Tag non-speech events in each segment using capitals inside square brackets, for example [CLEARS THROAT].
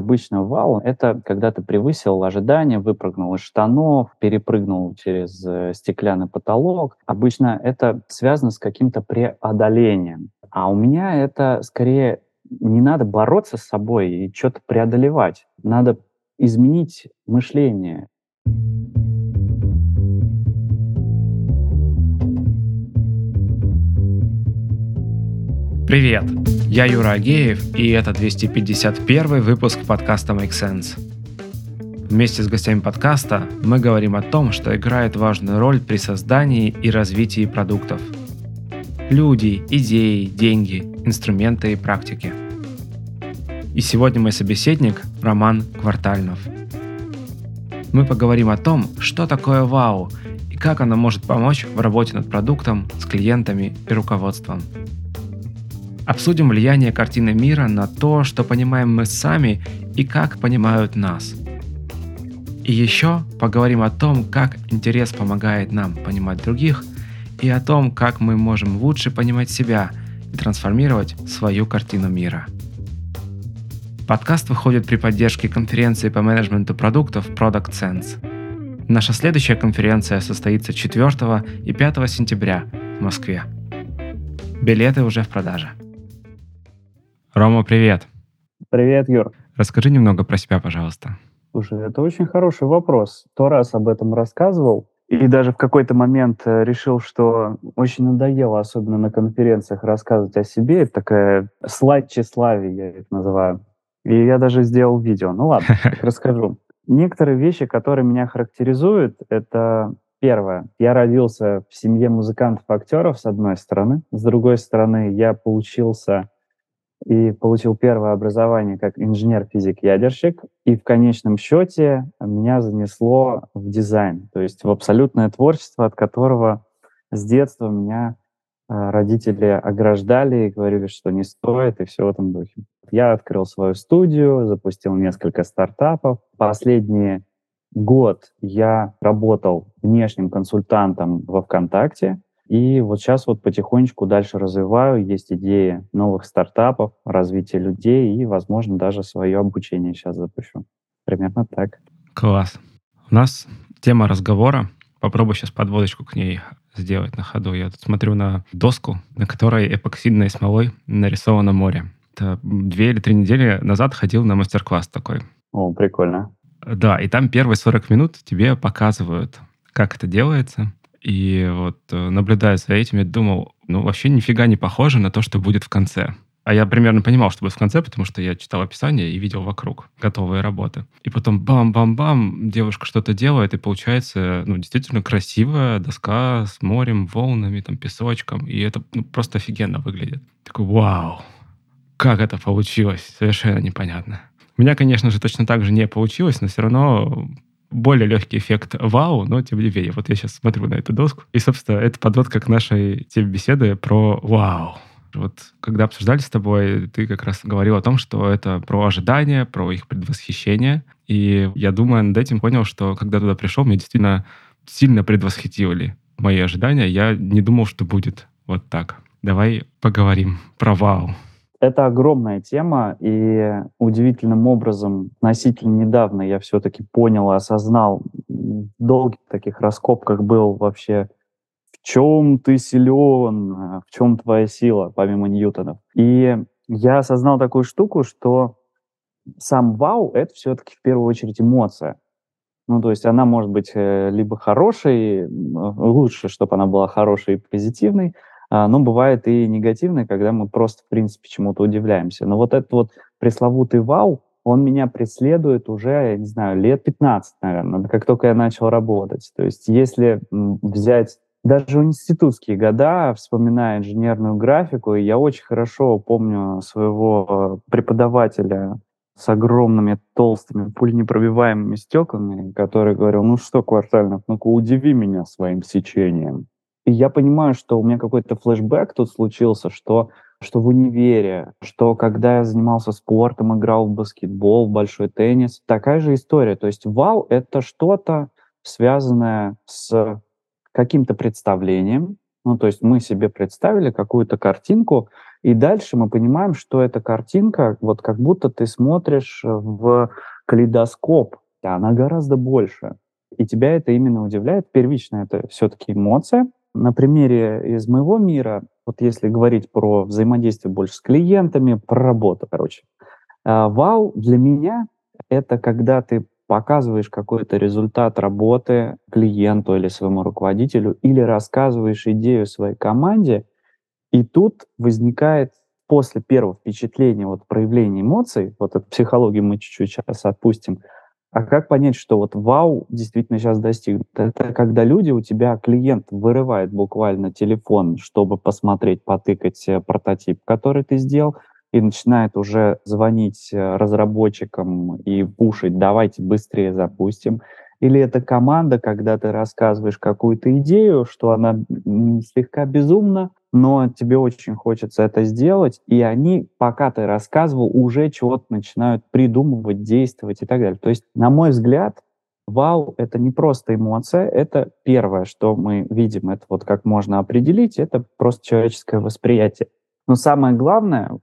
обычно вау — это когда ты превысил ожидания, выпрыгнул из штанов, перепрыгнул через э, стеклянный потолок. Обычно это связано с каким-то преодолением. А у меня это скорее не надо бороться с собой и что-то преодолевать. Надо изменить мышление. Привет! Я Юра Агеев, и это 251 выпуск подкаста Make Sense. Вместе с гостями подкаста мы говорим о том, что играет важную роль при создании и развитии продуктов. Люди, идеи, деньги, инструменты и практики. И сегодня мой собеседник Роман Квартальнов. Мы поговорим о том, что такое вау и как оно может помочь в работе над продуктом с клиентами и руководством – Обсудим влияние картины мира на то, что понимаем мы сами и как понимают нас. И еще поговорим о том, как интерес помогает нам понимать других, и о том, как мы можем лучше понимать себя и трансформировать свою картину мира. Подкаст выходит при поддержке конференции по менеджменту продуктов Product Sense. Наша следующая конференция состоится 4 и 5 сентября в Москве. Билеты уже в продаже. Рома, привет. Привет, Юр. Расскажи немного про себя, пожалуйста. Слушай, это очень хороший вопрос. То раз об этом рассказывал, и даже в какой-то момент э, решил, что очень надоело, особенно на конференциях, рассказывать о себе. Это такая слайд тщеславия, я их называю. И я даже сделал видео. Ну ладно, [LAUGHS] расскажу. Некоторые вещи, которые меня характеризуют, это первое. Я родился в семье музыкантов-актеров, с одной стороны. С другой стороны, я поучился и получил первое образование как инженер-физик-ядерщик. И в конечном счете меня занесло в дизайн, то есть в абсолютное творчество, от которого с детства меня э, родители ограждали и говорили, что не стоит, и все в этом духе. Я открыл свою студию, запустил несколько стартапов. Последний год я работал внешним консультантом во ВКонтакте, и вот сейчас вот потихонечку дальше развиваю, есть идеи новых стартапов, развития людей и, возможно, даже свое обучение сейчас запущу. Примерно так. Класс. У нас тема разговора. Попробую сейчас подводочку к ней сделать на ходу. Я тут смотрю на доску, на которой эпоксидной смолой нарисовано море. Это две или три недели назад ходил на мастер-класс такой. О, прикольно. Да, и там первые 40 минут тебе показывают, как это делается, и вот э, наблюдая за этим, я думал, ну вообще нифига не похоже на то, что будет в конце. А я примерно понимал, что будет в конце, потому что я читал описание и видел вокруг готовые работы. И потом бам-бам-бам, девушка что-то делает, и получается, ну, действительно красивая доска с морем, волнами, там, песочком. И это ну, просто офигенно выглядит. Такой, вау, как это получилось? Совершенно непонятно. У меня, конечно же, точно так же не получилось, но все равно более легкий эффект вау, но тем не менее. Вот я сейчас смотрю на эту доску, и, собственно, это подводка к нашей теме беседы про вау. Вот когда обсуждали с тобой, ты как раз говорил о том, что это про ожидания, про их предвосхищение. И я думаю, над этим понял, что когда туда пришел, мне действительно сильно предвосхитивали мои ожидания. Я не думал, что будет вот так. Давай поговорим про вау. Это огромная тема, и удивительным образом относительно недавно я все-таки понял и осознал, в долгих таких раскопках был вообще, в чем ты силен, в чем твоя сила, помимо Ньютонов. И я осознал такую штуку, что сам вау — это все-таки в первую очередь эмоция. Ну, то есть она может быть э, либо хорошей, лучше, чтобы она была хорошей и позитивной, но бывает и негативное, когда мы просто, в принципе, чему-то удивляемся. Но вот этот вот пресловутый вау, он меня преследует уже, я не знаю, лет 15, наверное, как только я начал работать. То есть если взять даже в институтские года, вспоминая инженерную графику, я очень хорошо помню своего преподавателя с огромными толстыми пуленепробиваемыми стеклами, который говорил, ну что, Квартальнов, ну-ка удиви меня своим сечением. И я понимаю, что у меня какой-то флешбэк тут случился, что что в универе, что когда я занимался спортом, играл в баскетбол, в большой теннис, такая же история. То есть вау — это что-то связанное с каким-то представлением. Ну, то есть мы себе представили какую-то картинку, И дальше мы понимаем, что эта картинка, вот как будто ты смотришь в калейдоскоп, она гораздо больше. И тебя это именно удивляет. Первично это все-таки эмоция. На примере из моего мира, вот если говорить про взаимодействие больше с клиентами, про работу, короче. А, вау для меня — это когда ты показываешь какой-то результат работы клиенту или своему руководителю, или рассказываешь идею своей команде, и тут возникает после первого впечатления, вот проявления эмоций, вот эту психологию мы чуть-чуть сейчас отпустим, а как понять, что вот вау действительно сейчас достигнут? Это когда люди, у тебя клиент вырывает буквально телефон, чтобы посмотреть, потыкать э, прототип, который ты сделал, и начинает уже звонить э, разработчикам и пушить, давайте быстрее запустим. Или это команда, когда ты рассказываешь какую-то идею, что она слегка безумна, но тебе очень хочется это сделать, и они, пока ты рассказывал, уже чего-то начинают придумывать, действовать и так далее. То есть, на мой взгляд, вау — это не просто эмоция, это первое, что мы видим, это вот как можно определить, это просто человеческое восприятие. Но самое главное,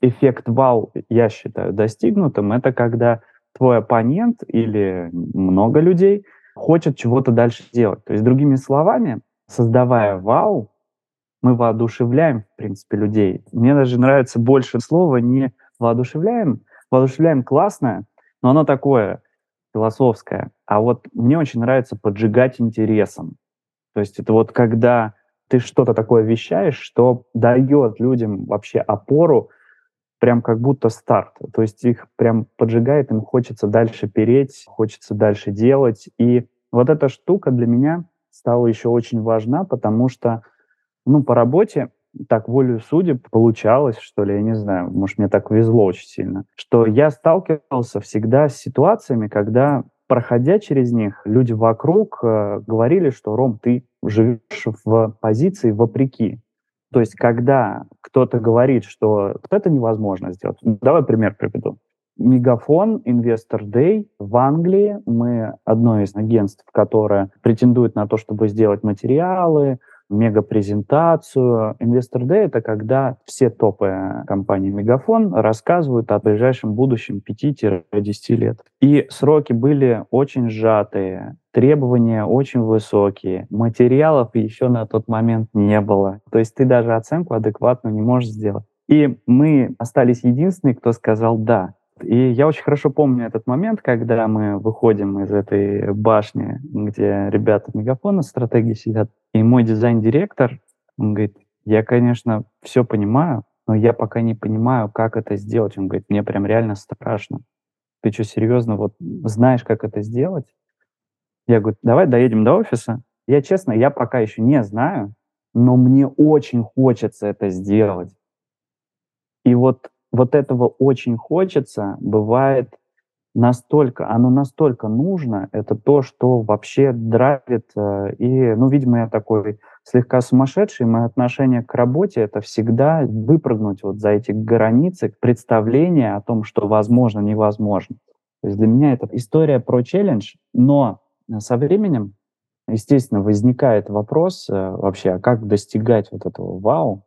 эффект вау, я считаю, достигнутым, это когда твой оппонент или много людей хочет чего-то дальше делать. То есть, другими словами, создавая вау, мы воодушевляем, в принципе, людей. Мне даже нравится больше слова не воодушевляем. Воодушевляем классное, но оно такое философское. А вот мне очень нравится поджигать интересом. То есть это вот когда ты что-то такое вещаешь, что дает людям вообще опору, прям как будто старт. То есть их прям поджигает, им хочется дальше переть, хочется дальше делать. И вот эта штука для меня стала еще очень важна, потому что, ну, по работе так волю судеб получалось, что ли, я не знаю, может, мне так везло очень сильно, что я сталкивался всегда с ситуациями, когда проходя через них, люди вокруг э, говорили, что Ром, ты живешь в позиции вопреки. То есть, когда кто-то говорит, что это невозможно сделать, давай пример приведу. Мегафон, Investor Day в Англии. Мы одно из агентств, которое претендует на то, чтобы сделать материалы, мега-презентацию. Investor Day — это когда все топы компании Мегафон рассказывают о ближайшем будущем 5-10 лет. И сроки были очень сжатые, требования очень высокие, материалов еще на тот момент не было. То есть ты даже оценку адекватную не можешь сделать. И мы остались единственные, кто сказал «да». И я очень хорошо помню этот момент, когда мы выходим из этой башни, где ребята мегафона стратегии сидят, и мой дизайн-директор, он говорит, я, конечно, все понимаю, но я пока не понимаю, как это сделать. Он говорит, мне прям реально страшно. Ты что, серьезно, вот знаешь, как это сделать? Я говорю, давай доедем до офиса. Я, честно, я пока еще не знаю, но мне очень хочется это сделать. И вот вот этого очень хочется, бывает настолько, оно настолько нужно, это то, что вообще драйвит. Э, и, ну, видимо, я такой слегка сумасшедший, мое отношение к работе — это всегда выпрыгнуть вот за эти границы представления о том, что возможно, невозможно. То есть для меня это история про челлендж, но со временем, естественно, возникает вопрос э, вообще, а как достигать вот этого вау,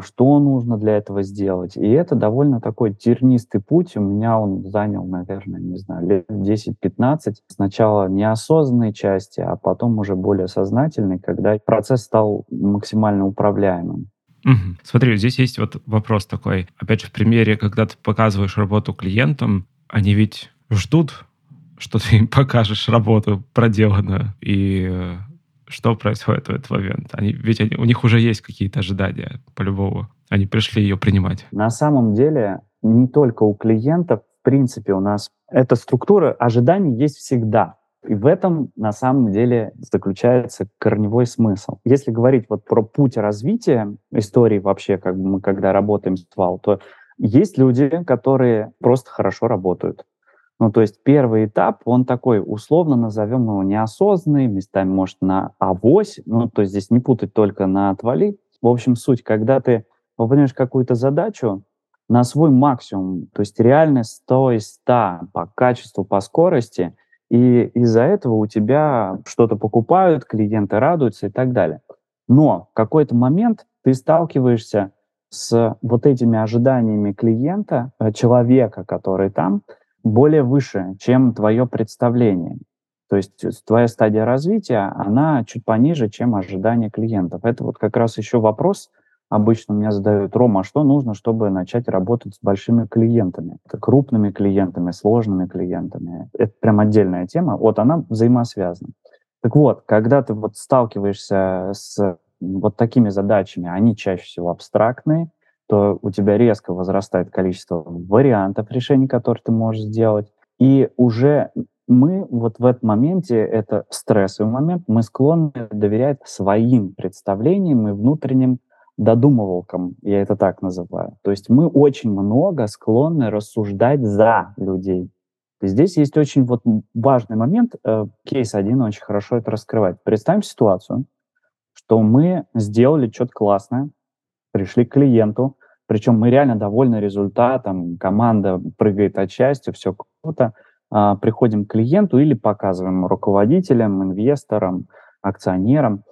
что нужно для этого сделать. И это довольно такой тернистый путь. У меня он занял, наверное, не знаю, лет 10-15. Сначала неосознанной части, а потом уже более сознательной, когда процесс стал максимально управляемым. Угу. Смотри, здесь есть вот вопрос такой. Опять же, в примере, когда ты показываешь работу клиентам, они ведь ждут, что ты [LAUGHS] им покажешь работу проделанную. И э, что происходит в этот момент? Они, ведь они, у них уже есть какие-то ожидания, по-любому. Они пришли ее принимать. На самом деле, не только у клиентов, в принципе, у нас эта структура ожиданий есть всегда. И в этом на самом деле заключается корневой смысл. Если говорить вот про путь развития истории вообще, как мы когда работаем с ВАЛ, то есть люди, которые просто хорошо работают. Ну, то есть первый этап, он такой, условно назовем его неосознанный, местами, может, на авось, ну, то есть здесь не путать только на отвали. В общем, суть, когда ты выполняешь какую-то задачу на свой максимум, то есть реально 100 из 100 по качеству, по скорости, и из-за этого у тебя что-то покупают, клиенты радуются и так далее. Но в какой-то момент ты сталкиваешься с вот этими ожиданиями клиента, э, человека, который там, более выше, чем твое представление. То есть э, твоя стадия развития, она чуть пониже, чем ожидания клиентов. Это вот как раз еще вопрос, обычно меня задают, Рома, а что нужно, чтобы начать работать с большими клиентами, крупными клиентами, сложными клиентами? Это прям отдельная тема. Вот она взаимосвязана. Так вот, когда ты вот сталкиваешься с вот такими задачами, они чаще всего абстрактные, то у тебя резко возрастает количество вариантов решений, которые ты можешь сделать. И уже мы вот в этом моменте, это стрессовый момент, мы склонны доверять своим представлениям и внутренним додумывалкам, я это так называю. То есть мы очень много склонны рассуждать за людей. Здесь есть очень вот важный момент, э, кейс один очень хорошо это раскрывает. Представим ситуацию, что мы сделали что-то классное, пришли к клиенту, причем мы реально довольны результатом, команда прыгает от счастья, все круто, а, приходим к клиенту или показываем руководителям, инвесторам, акционерам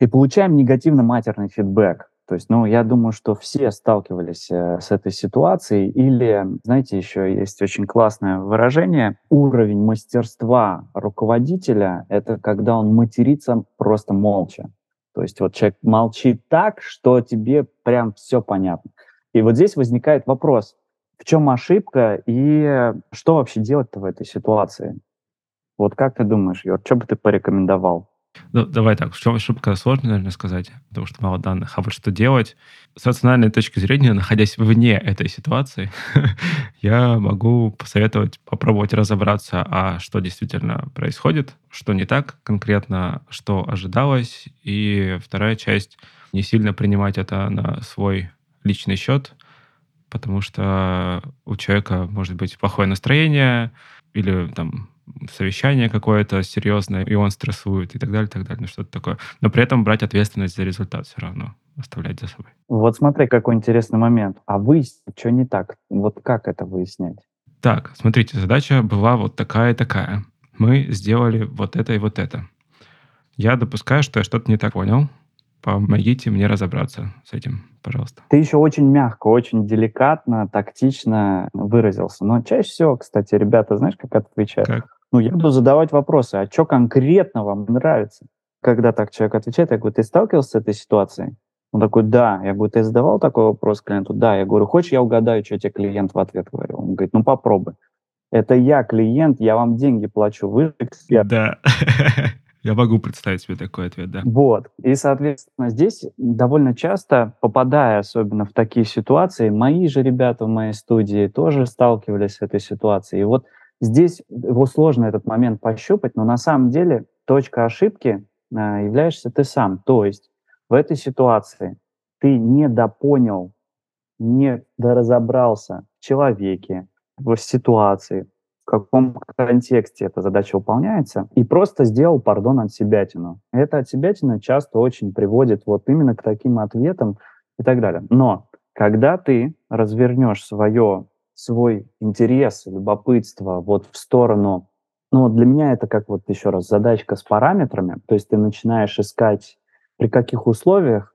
и получаем негативно-матерный фидбэк. То есть, ну, я думаю, что все сталкивались э, с этой ситуацией. Или, знаете, еще есть очень классное выражение. Уровень мастерства руководителя — это когда он матерится просто молча. То есть вот человек молчит так, что тебе прям все понятно. И вот здесь возникает вопрос, в чем ошибка и что вообще делать-то в этой ситуации? Вот как ты думаешь, Юр, что бы ты порекомендовал? Ну, давай так, в чем ошибка, сложно, наверное, сказать, потому что мало данных. А вот что делать? С рациональной точки зрения, находясь вне этой ситуации, [LAUGHS] я могу посоветовать попробовать разобраться, а что действительно происходит, что не так конкретно, что ожидалось. И вторая часть — не сильно принимать это на свой личный счет, потому что у человека может быть плохое настроение или там совещание какое-то серьезное, и он стрессует, и так далее, и так далее, ну что-то такое. Но при этом брать ответственность за результат все равно, оставлять за собой. Вот смотри, какой интересный момент. А выяснить, что не так? Вот как это выяснять? Так, смотрите, задача была вот такая и такая. Мы сделали вот это и вот это. Я допускаю, что я что-то не так понял. Помогите мне разобраться с этим, пожалуйста. Ты еще очень мягко, очень деликатно, тактично выразился. Но чаще всего, кстати, ребята, знаешь, как отвечают? Как? Ну, я буду задавать вопросы, а что конкретно вам нравится? Когда так человек отвечает, я говорю, ты сталкивался с этой ситуацией? Он такой, да. Я говорю, ты задавал такой вопрос клиенту? Да. Я говорю, хочешь, я угадаю, что тебе клиент в ответ говорил? Он говорит, ну попробуй. Это я клиент, я вам деньги плачу, вы эксперт. Да. [LAUGHS] Я могу представить себе такой ответ, да. Вот. И, соответственно, здесь довольно часто, попадая особенно в такие ситуации, мои же ребята в моей студии тоже сталкивались с этой ситуацией. И вот Здесь его сложно этот момент пощупать, но на самом деле точка ошибки а, являешься ты сам. То есть в этой ситуации ты не допонял, не доразобрался в человеке, в ситуации, в каком контексте эта задача выполняется, и просто сделал, пардон, от себятину. Эта от себятина часто очень приводит вот именно к таким ответам и так далее. Но когда ты развернешь свое свой интерес, любопытство вот в сторону... Ну, для меня это как вот еще раз задачка с параметрами. То есть ты начинаешь искать, при каких условиях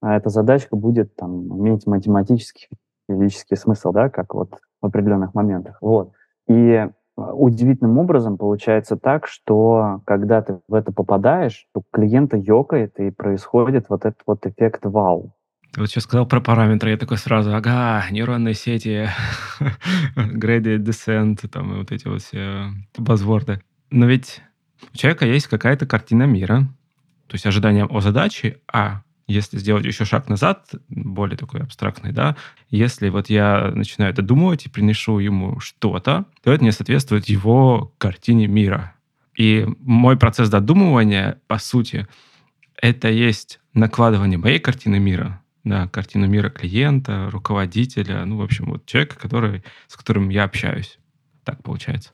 а эта задачка будет там иметь математический, физический смысл, да, как вот в определенных моментах. Вот. И а, удивительным образом получается так, что когда ты в это попадаешь, то клиента ёкает, и происходит вот этот вот эффект вау. Вот сейчас сказал про параметры, я такой сразу, ага, нейронные сети, [LAUGHS] gradient descent, там вот эти вот все базворды. Но ведь у человека есть какая-то картина мира, то есть ожидание о задаче, а если сделать еще шаг назад, более такой абстрактный, да, если вот я начинаю додумывать и приношу ему что-то, то это не соответствует его картине мира. И мой процесс додумывания, по сути, это есть накладывание моей картины мира да, картину мира клиента, руководителя, ну, в общем, вот человека, который, с которым я общаюсь. Так получается.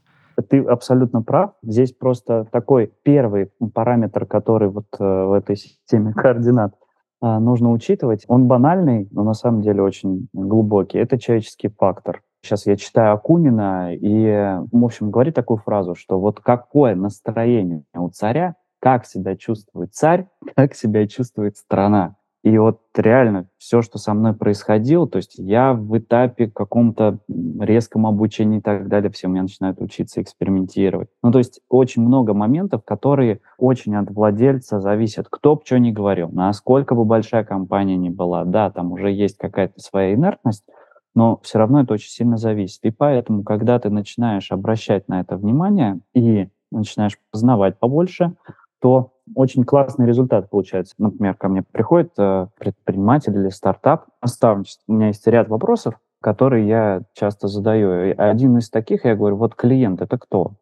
Ты абсолютно прав. Здесь просто такой первый параметр, который вот э, в этой системе координат э, нужно учитывать. Он банальный, но на самом деле очень глубокий. Это человеческий фактор. Сейчас я читаю Акунина, и, в общем, говорит такую фразу, что вот какое настроение у царя, как себя чувствует царь, [LAUGHS] как себя чувствует страна. И вот реально все, что со мной происходило, то есть я в этапе каком-то резком обучении и так далее, все у меня начинают учиться экспериментировать. Ну, то есть очень много моментов, которые очень от владельца зависят. Кто бы что ни говорил, насколько бы большая компания ни была, да, там уже есть какая-то своя инертность, но все равно это очень сильно зависит. И поэтому, когда ты начинаешь обращать на это внимание и начинаешь познавать побольше, то очень классный результат получается. Например, ко мне приходит э, предприниматель или стартап, наставничество. У меня есть ряд вопросов, которые я часто задаю. И один из таких, я говорю, вот клиент, это кто?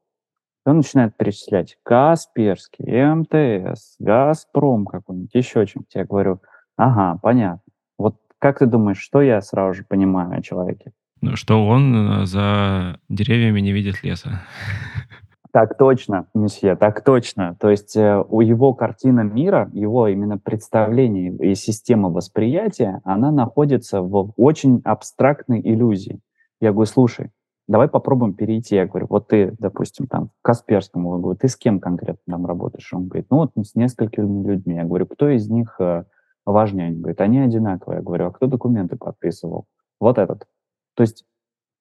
И он начинает перечислять Касперский, МТС, Газпром какой-нибудь, еще чем-то. Я говорю, ага, понятно. Вот как ты думаешь, что я сразу же понимаю о человеке? Ну, что он э, за деревьями не видит леса. [LAUGHS] Так точно, месье, так точно. То есть э, у его картина мира, его именно представление и система восприятия, она находится в очень абстрактной иллюзии. Я говорю, слушай, давай попробуем перейти. Я говорю, вот ты, допустим, там, к Касперскому, я говорю, ты с кем конкретно там работаешь? Он говорит, ну вот с несколькими людьми. Я говорю, кто из них э, важнее? Он говорит, они одинаковые. Я говорю, а кто документы подписывал? Вот этот. То есть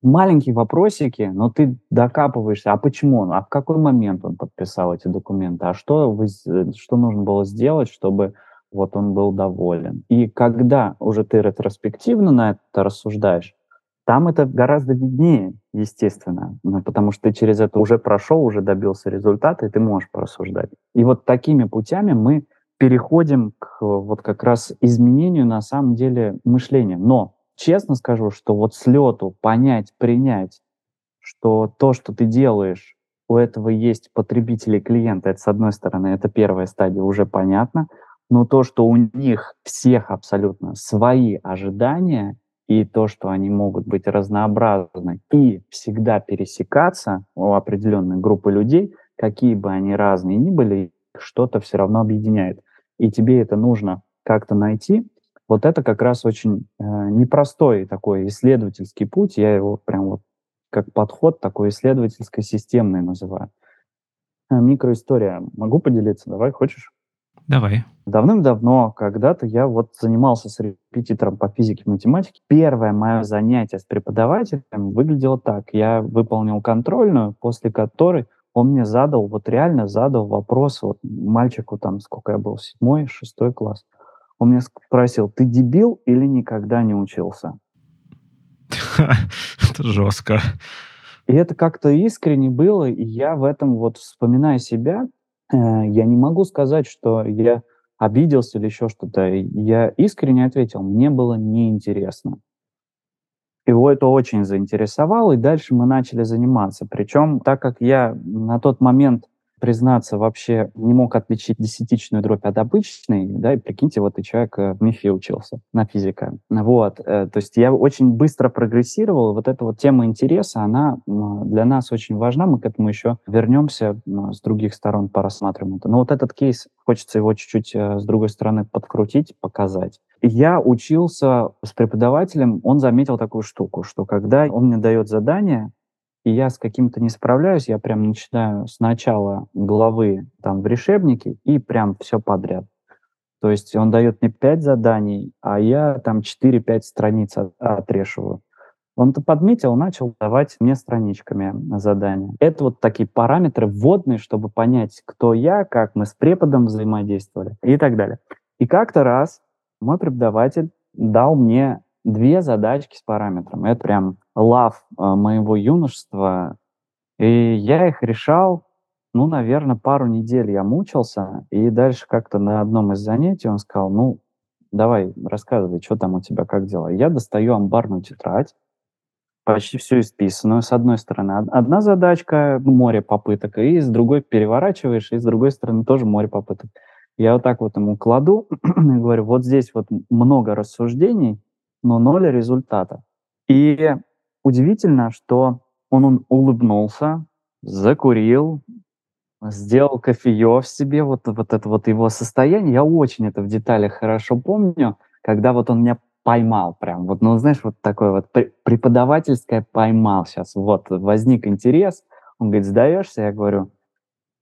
маленькие вопросики, но ты докапываешься, а почему он, а в какой момент он подписал эти документы, а что, вы, что нужно было сделать, чтобы вот он был доволен. И когда уже ты ретроспективно на это рассуждаешь, там это гораздо виднее, естественно, ну, потому что ты через это уже прошел, уже добился результата, и ты можешь порассуждать. И вот такими путями мы переходим к вот как раз изменению на самом деле мышления. Но честно скажу, что вот с лету понять, принять, что то, что ты делаешь, у этого есть потребители клиента, это с одной стороны, это первая стадия, уже понятно, но то, что у них всех абсолютно свои ожидания, и то, что они могут быть разнообразны и всегда пересекаться у определенной группы людей, какие бы они разные ни были, что-то все равно объединяет. И тебе это нужно как-то найти, вот это как раз очень э, непростой такой исследовательский путь. Я его прям вот как подход такой исследовательско-системный называю. Э, микроистория. Могу поделиться? Давай, хочешь? Давай. Давным-давно, когда-то я вот занимался с репетитором по физике и математике. Первое мое занятие с преподавателем выглядело так. Я выполнил контрольную, после которой он мне задал, вот реально задал вопрос, вот мальчику там, сколько я был, седьмой, шестой класс. Он меня спросил, ты дебил или никогда не учился? [LAUGHS] Это жестко. И это как-то искренне было, и я в этом вот, вспоминая себя, э, я не могу сказать, что я обиделся или еще что-то. Я искренне ответил, мне было неинтересно. Его это очень заинтересовало, и дальше мы начали заниматься. Причем, так как я на тот момент признаться, вообще не мог отличить десятичную дробь от обычной, да, и прикиньте, вот и человек э, в МИФе учился на физика. Вот, э, то есть я очень быстро прогрессировал, вот эта вот тема интереса, она для нас очень важна, мы к этому еще вернемся с других сторон, порассматриваем это. Но вот этот кейс, хочется его чуть-чуть э, с другой стороны подкрутить, показать. Я учился с преподавателем, он заметил такую штуку, что когда он мне дает задание, и я с каким-то не справляюсь, я прям начинаю с начала главы там в решебнике и прям все подряд. То есть он дает мне пять заданий, а я там 4-5 страниц отрешиваю. Он-то подметил, начал давать мне страничками задания. Это вот такие параметры вводные, чтобы понять, кто я, как мы с преподом взаимодействовали и так далее. И как-то раз мой преподаватель дал мне две задачки с параметром. Это прям лав э, моего юношества. И я их решал, ну, наверное, пару недель я мучился. И дальше как-то на одном из занятий он сказал, ну, давай, рассказывай, что там у тебя, как дела. Я достаю амбарную тетрадь, почти все исписанную. С одной стороны одна задачка, море попыток, и с другой переворачиваешь, и с другой стороны тоже море попыток. Я вот так вот ему кладу [CLEARS THROAT] и говорю, вот здесь вот много рассуждений, но ноль результата. И удивительно, что он, он улыбнулся, закурил, сделал кофеев себе, вот, вот это вот его состояние. Я очень это в деталях хорошо помню, когда вот он меня поймал прям. Вот, ну, знаешь, вот такое вот преподавательское поймал сейчас. Вот, возник интерес. Он говорит, сдаешься? Я говорю,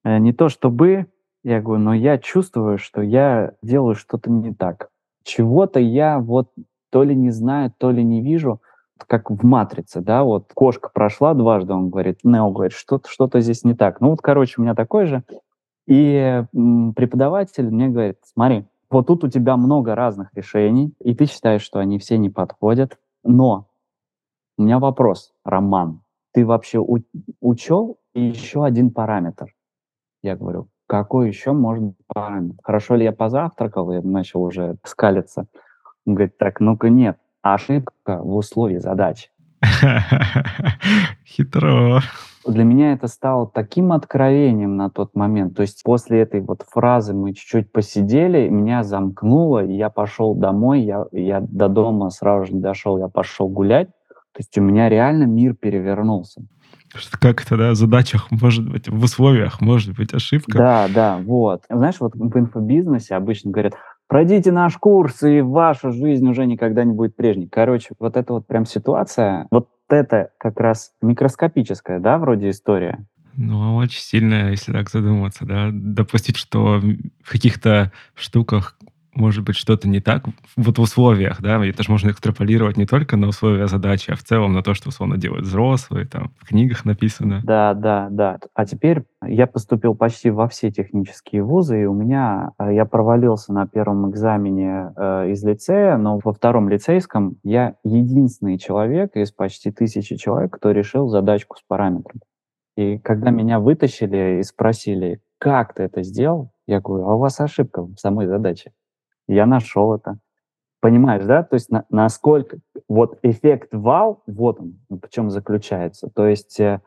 «Э, не то чтобы, я говорю, но я чувствую, что я делаю что-то не так. чего-то я вот то ли не знаю, то ли не вижу, как в «Матрице», да, вот кошка прошла дважды, он говорит, Нео говорит, что-то что здесь не так. Ну вот, короче, у меня такой же. И преподаватель мне говорит, смотри, вот тут у тебя много разных решений, и ты считаешь, что они все не подходят, но у меня вопрос, Роман, ты вообще у- учел еще один параметр? Я говорю, какой еще может быть параметр? Хорошо ли я позавтракал? Я начал уже скалиться. Он говорит, так, ну-ка нет, ошибка в условии задачи. [LAUGHS] Хитро. Для меня это стало таким откровением на тот момент. То есть после этой вот фразы мы чуть-чуть посидели, меня замкнуло, и я пошел домой, я, я до дома сразу же не дошел, я пошел гулять. То есть у меня реально мир перевернулся. Что как это, да, в задачах может быть, в условиях может быть ошибка. Да, да, вот. Знаешь, вот в инфобизнесе обычно говорят, пройдите наш курс, и ваша жизнь уже никогда не будет прежней. Короче, вот эта вот прям ситуация, вот это как раз микроскопическая, да, вроде история. Ну, очень сильная, если так задуматься, да. Допустить, что в каких-то штуках может быть что-то не так вот в условиях, да, это же можно экстраполировать не только на условия задачи, а в целом на то, что условно делают взрослые, там, в книгах написано. Да, да, да. А теперь я поступил почти во все технические вузы, и у меня, э, я провалился на первом экзамене э, из лицея, но во втором лицейском я единственный человек из почти тысячи человек, кто решил задачку с параметром. И когда меня вытащили и спросили, как ты это сделал, я говорю, а у вас ошибка в самой задаче я нашел это. Понимаешь, да? То есть на, насколько вот эффект вау, вот он, в чем заключается. То есть э,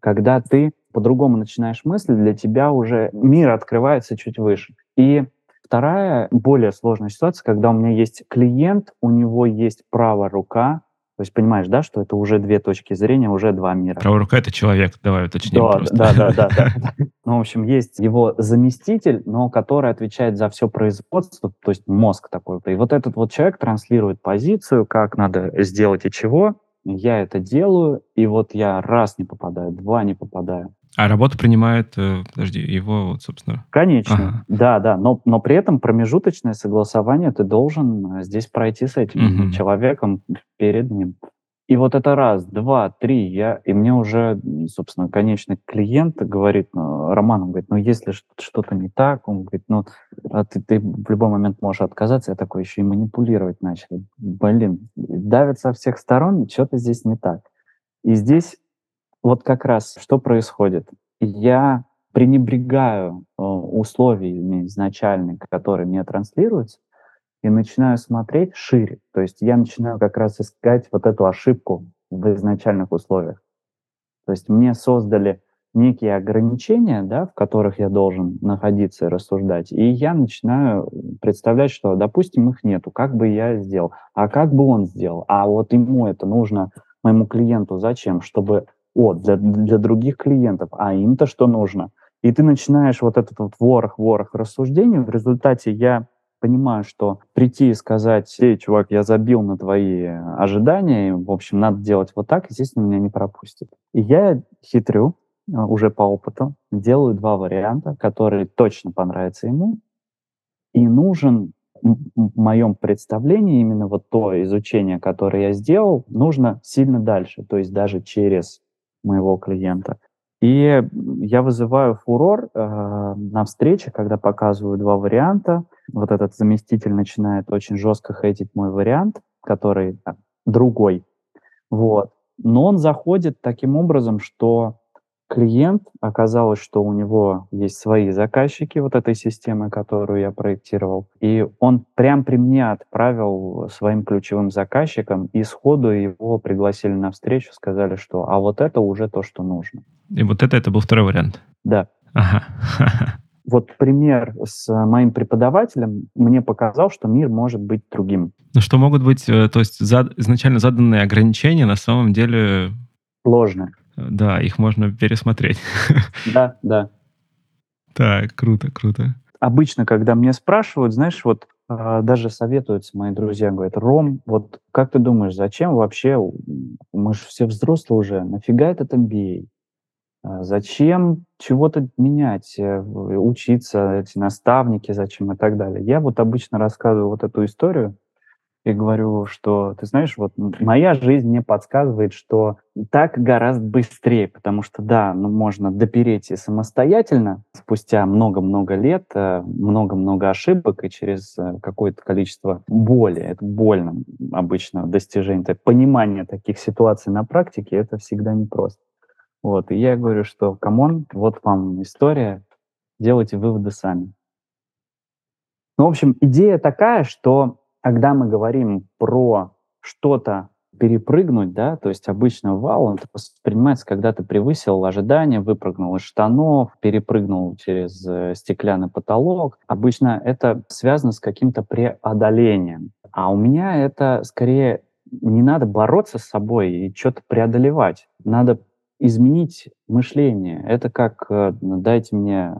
когда ты по-другому начинаешь мыслить, для тебя уже мир открывается чуть выше. И вторая, более сложная ситуация, когда у меня есть клиент, у него есть правая рука, то есть понимаешь, да, что это уже две точки зрения, уже два мира. Правая рука — это человек, давай уточним да, просто. Да, да, да, да. [LAUGHS] Ну, в общем, есть его заместитель, но который отвечает за все производство, то есть мозг такой. И вот этот вот человек транслирует позицию, как надо сделать и чего. Я это делаю, и вот я раз не попадаю, два не попадаю. А работу принимает, э, подожди, его, вот, собственно. Конечно, ага. да, да, но, но при этом промежуточное согласование ты должен э, здесь пройти с этим угу. человеком перед ним. И вот это раз, два, три, я, и мне уже, собственно, конечный клиент говорит, ну, Роман, он говорит, ну, если что-то не так, он говорит, ну, а ты, ты в любой момент можешь отказаться, я такой еще и манипулировать начал. Блин, давит со всех сторон, что-то здесь не так. И здесь вот как раз что происходит. Я пренебрегаю э, условиями изначальными, которые мне транслируются, и начинаю смотреть шире. То есть я начинаю как раз искать вот эту ошибку в изначальных условиях. То есть мне создали некие ограничения, да, в которых я должен находиться и рассуждать, и я начинаю представлять, что, допустим, их нету, как бы я сделал, а как бы он сделал, а вот ему это нужно, моему клиенту, зачем, чтобы о, для, для других клиентов, а им-то что нужно? И ты начинаешь вот этот вот ворох-ворох рассуждений. В результате я понимаю, что прийти и сказать, эй, чувак, я забил на твои ожидания, и, в общем, надо делать вот так, естественно, меня не пропустят. И я хитрю, а, уже по опыту, делаю два варианта, которые точно понравятся ему, и нужен в моем представлении именно вот то изучение, которое я сделал, нужно сильно дальше, то есть даже через моего клиента. И я вызываю фурор э, на встрече, когда показываю два варианта. Вот этот заместитель начинает очень жестко хейтить мой вариант, который а, другой. Вот. Но он заходит таким образом, что клиент, оказалось, что у него есть свои заказчики вот этой системы, которую я проектировал, и он прям при мне отправил своим ключевым заказчикам, и сходу его пригласили на встречу, сказали, что а вот это уже то, что нужно. И вот это, это был второй вариант? Да. Ага. [LAUGHS] Вот пример с моим преподавателем мне показал, что мир может быть другим. Ну что могут быть, э, то есть зад, изначально заданные ограничения на самом деле... Сложные. Да, их можно пересмотреть. [LAUGHS] Да, да. Так, круто, круто. Обычно, когда меня спрашивают, знаешь, вот э, даже советуются мои друзья, говорят, Ром, вот как ты думаешь, зачем вообще, мы же все взрослые уже, нафига этот MBA? А зачем чего-то менять, э, учиться, эти наставники зачем и так далее. Я вот обычно рассказываю вот эту историю, и говорю, что, ты знаешь, вот моя жизнь мне подсказывает, что так гораздо быстрее, потому что, да, ну, можно допереть и самостоятельно, спустя много-много лет, э, много-много ошибок и через э, какое-то количество боли. Это больно обычно достижение. Так, понимание таких ситуаций на практике, это всегда непросто. Вот, и я говорю, что, come on, вот вам история, делайте выводы сами. Ну, в общем, идея такая, что когда мы говорим про что-то перепрыгнуть, да, то есть обычно вау, он воспринимается, когда ты превысил ожидания, выпрыгнул из штанов, перепрыгнул через э, стеклянный потолок. Обычно это связано с каким-то преодолением. А у меня это скорее не надо бороться с собой и что-то преодолевать. Надо изменить мышление. Это как э, дайте мне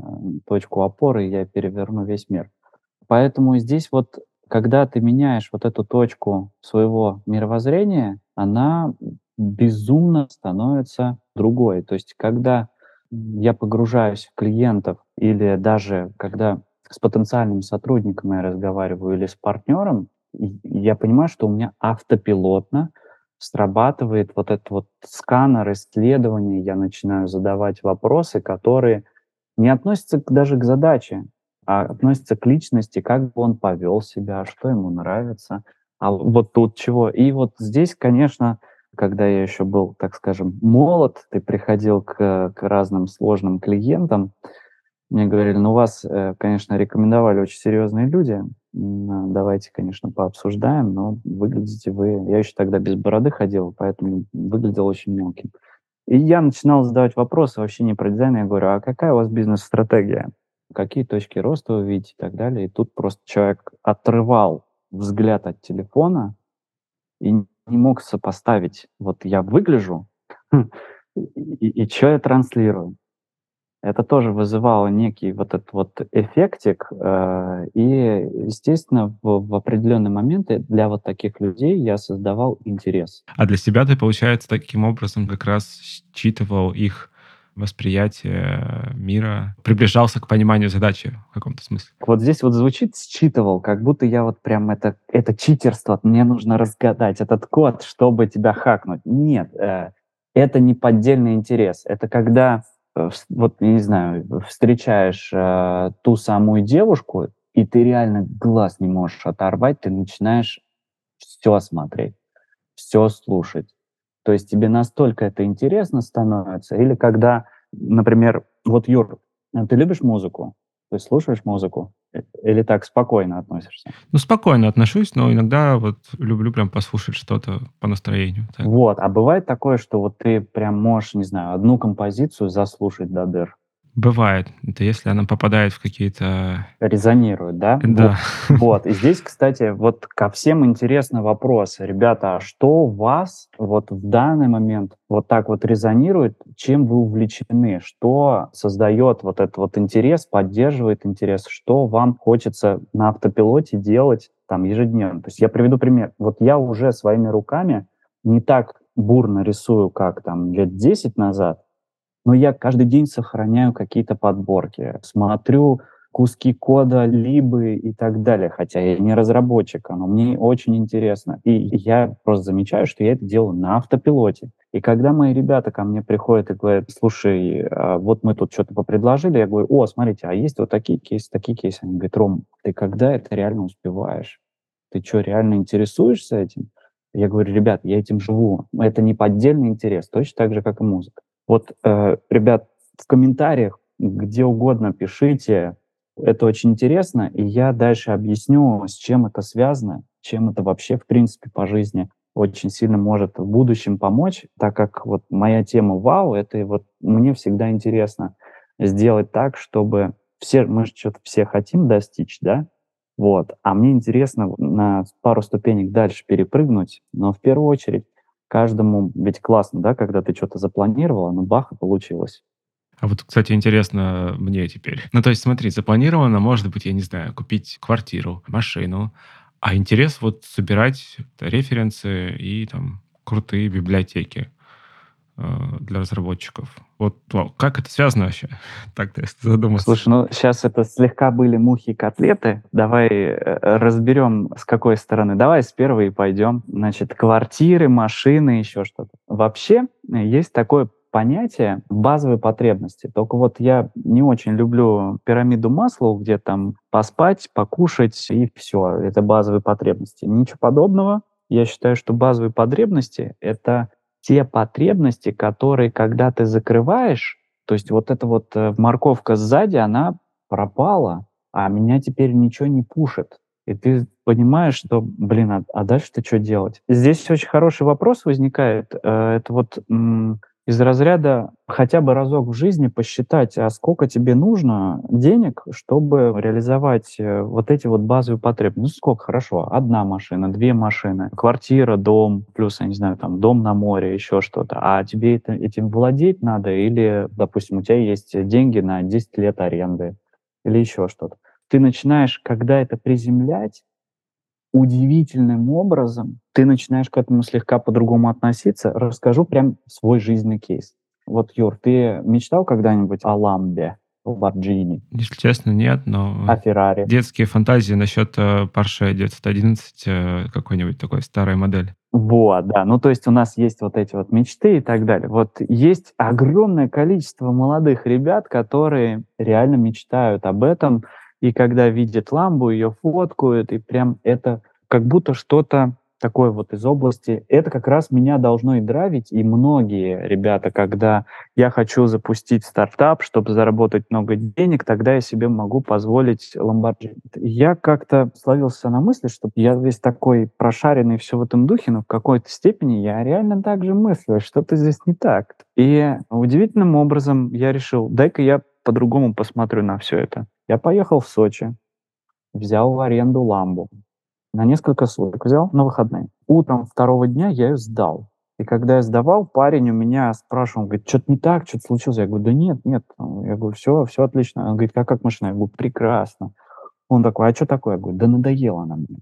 точку опоры, и я переверну весь мир. Поэтому здесь вот когда ты меняешь вот эту точку своего мировоззрения, она безумно становится другой. То есть когда я погружаюсь в клиентов или даже когда с потенциальным сотрудником я разговариваю или с партнером, я понимаю, что у меня автопилотно срабатывает вот этот вот сканер исследования, я начинаю задавать вопросы, которые не относятся даже к задаче, а относится к личности, как бы он повел себя, что ему нравится. А вот тут чего. И вот здесь, конечно, когда я еще был, так скажем, молод, ты приходил к, к разным сложным клиентам, мне говорили, ну, вас, э, конечно, рекомендовали очень серьезные люди, давайте, конечно, пообсуждаем, но выглядите вы... Я еще тогда без бороды ходил, поэтому выглядел очень мелким. И я начинал задавать вопросы вообще не про дизайн, я говорю, а какая у вас бизнес-стратегия? Какие точки роста вы видите и так далее. И тут просто человек отрывал взгляд от телефона и не мог сопоставить, вот я выгляжу, [LAUGHS] и, и, что я транслирую. Это тоже вызывало некий вот этот вот эффектик, э, и, естественно, в, в определенные моменты для вот таких людей я создавал интерес. А для себя ты, получается, таким образом как раз считывал их восприятие мира, приближался к пониманию задачи в каком-то смысле. Вот здесь вот звучит «считывал», как будто я вот прям это, это читерство, мне нужно разгадать этот код, чтобы тебя хакнуть. Нет, э, это не поддельный интерес. Это когда, э, вот, я не знаю, встречаешь э, ту самую девушку, и ты реально глаз не можешь оторвать, ты начинаешь все смотреть, все слушать то есть тебе настолько это интересно становится, или когда, например, вот Юр, а ты любишь музыку? То есть слушаешь музыку? Э, или так спокойно относишься? Ну, спокойно отношусь, но иногда вот люблю прям послушать что-то по настроению. Так. Вот, а бывает такое, что вот ты прям можешь, не знаю, одну композицию заслушать до дыр? Бывает. Это если она попадает в какие-то... Резонирует, да? Да. Вот. вот. И здесь, кстати, вот ко всем интересный вопрос. Ребята, а что вас вот в данный момент вот так вот резонирует? Чем вы увлечены? Что создает вот этот вот интерес, поддерживает интерес? Что вам хочется на автопилоте делать там ежедневно? То есть я приведу пример. Вот я уже своими руками не так бурно рисую, как там лет 10 назад, но я каждый день сохраняю какие-то подборки, смотрю куски кода, либо и так далее, хотя я не разработчик, но мне очень интересно. И я просто замечаю, что я это делаю на автопилоте. И когда мои ребята ко мне приходят и говорят, слушай, а вот мы тут что-то попредложили, я говорю, о, смотрите, а есть вот такие кейсы, такие кейсы. Они говорят, Ром, ты когда это реально успеваешь? Ты что, реально интересуешься этим? Я говорю, ребят, я этим живу. Это не поддельный интерес, точно так же, как и музыка. Вот, э, ребят, в комментариях, где угодно пишите, это очень интересно, и я дальше объясню, с чем это связано, чем это вообще, в принципе, по жизни очень сильно может в будущем помочь, так как вот моя тема вау, это вот мне всегда интересно сделать так, чтобы все, мы же что-то все хотим достичь, да, вот, а мне интересно на пару ступенек дальше перепрыгнуть, но в первую очередь каждому, ведь классно, да, когда ты что-то запланировал, ну бах, и получилось. А вот, кстати, интересно мне теперь. Ну, то есть, смотри, запланировано, может быть, я не знаю, купить квартиру, машину, а интерес вот собирать референсы и там крутые библиотеки э, для разработчиков. Вот как это связано вообще? [LAUGHS] Так-то задуматься. Слушай, ну сейчас это слегка были мухи и котлеты. Давай э, разберем, с какой стороны. Давай с первой пойдем. Значит, квартиры, машины, еще что-то. Вообще есть такое понятие базовой потребности. Только вот я не очень люблю пирамиду Маслоу, где там поспать, покушать и все. Это базовые потребности. Ничего подобного. Я считаю, что базовые потребности — это те потребности, которые, когда ты закрываешь, то есть вот эта вот э, морковка сзади, она пропала, а меня теперь ничего не пушит. И ты понимаешь, что, блин, а, а дальше-то что делать? Здесь очень хороший вопрос возникает. Э, это вот из разряда хотя бы разок в жизни посчитать, а сколько тебе нужно денег, чтобы реализовать э, вот эти вот базовые потребности. Ну, сколько? Хорошо. Одна машина, две машины, квартира, дом, плюс, я не знаю, там, дом на море, еще что-то. А тебе это, этим владеть надо или, допустим, у тебя есть деньги на 10 лет аренды или еще что-то. Ты начинаешь, когда это приземлять, удивительным образом ты начинаешь к этому слегка по-другому относиться. Расскажу прям свой жизненный кейс. Вот, Юр, ты мечтал когда-нибудь о ламбе? Lamborghini. Если честно, нет, но... А Феррари? Детские фантазии насчет э, Porsche 911, э, какой-нибудь такой старой модели. Вот, да. Ну, то есть у нас есть вот эти вот мечты и так далее. Вот есть огромное количество молодых ребят, которые реально мечтают об этом, и когда видят ламбу, ее фоткают, и прям это как будто что-то такое вот из области. Это как раз меня должно и драйвить, и многие ребята, когда я хочу запустить стартап, чтобы заработать много денег, тогда я себе могу позволить Lamborghini. Я как-то словился на мысли, что я весь такой прошаренный все в этом духе, но в какой-то степени я реально так же мыслю, что-то здесь не так. И удивительным образом я решил, дай-ка я по-другому посмотрю на все это. Я поехал в Сочи, взял в аренду ламбу. На несколько суток взял на выходные. Утром второго дня я ее сдал. И когда я сдавал, парень у меня спрашивал, говорит, что-то не так, что-то случилось. Я говорю, да нет, нет. Я говорю, все, все отлично. Он говорит, как, как машина? Я говорю, прекрасно. Он такой, а что такое? Я говорю, да надоело она мне.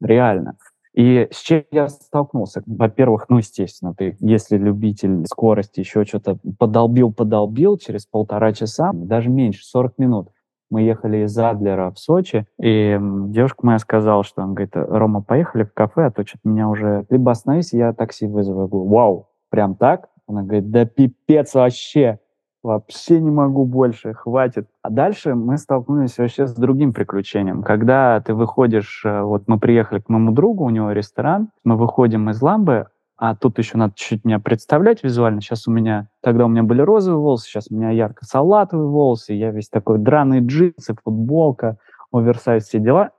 Реально. И с чем я столкнулся? Во-первых, ну, естественно, ты, если любитель скорости, еще что-то подолбил-подолбил, через полтора часа, даже меньше, 40 минут, мы ехали из Адлера в Сочи, и девушка моя сказала, что, он говорит, Рома, поехали в кафе, а то что-то меня уже... Либо остановись, я такси вызову. Я говорю, вау, прям так? Она говорит, да пипец вообще вообще не могу больше, хватит. А дальше мы столкнулись вообще с другим приключением. Когда ты выходишь, э, вот мы приехали к моему другу, у него ресторан, мы выходим из ламбы, а тут еще надо чуть-чуть меня представлять визуально. Сейчас у меня, тогда у меня были розовые волосы, сейчас у меня ярко-салатовые волосы, я весь такой драный джинсы, футболка, оверсайз, все дела.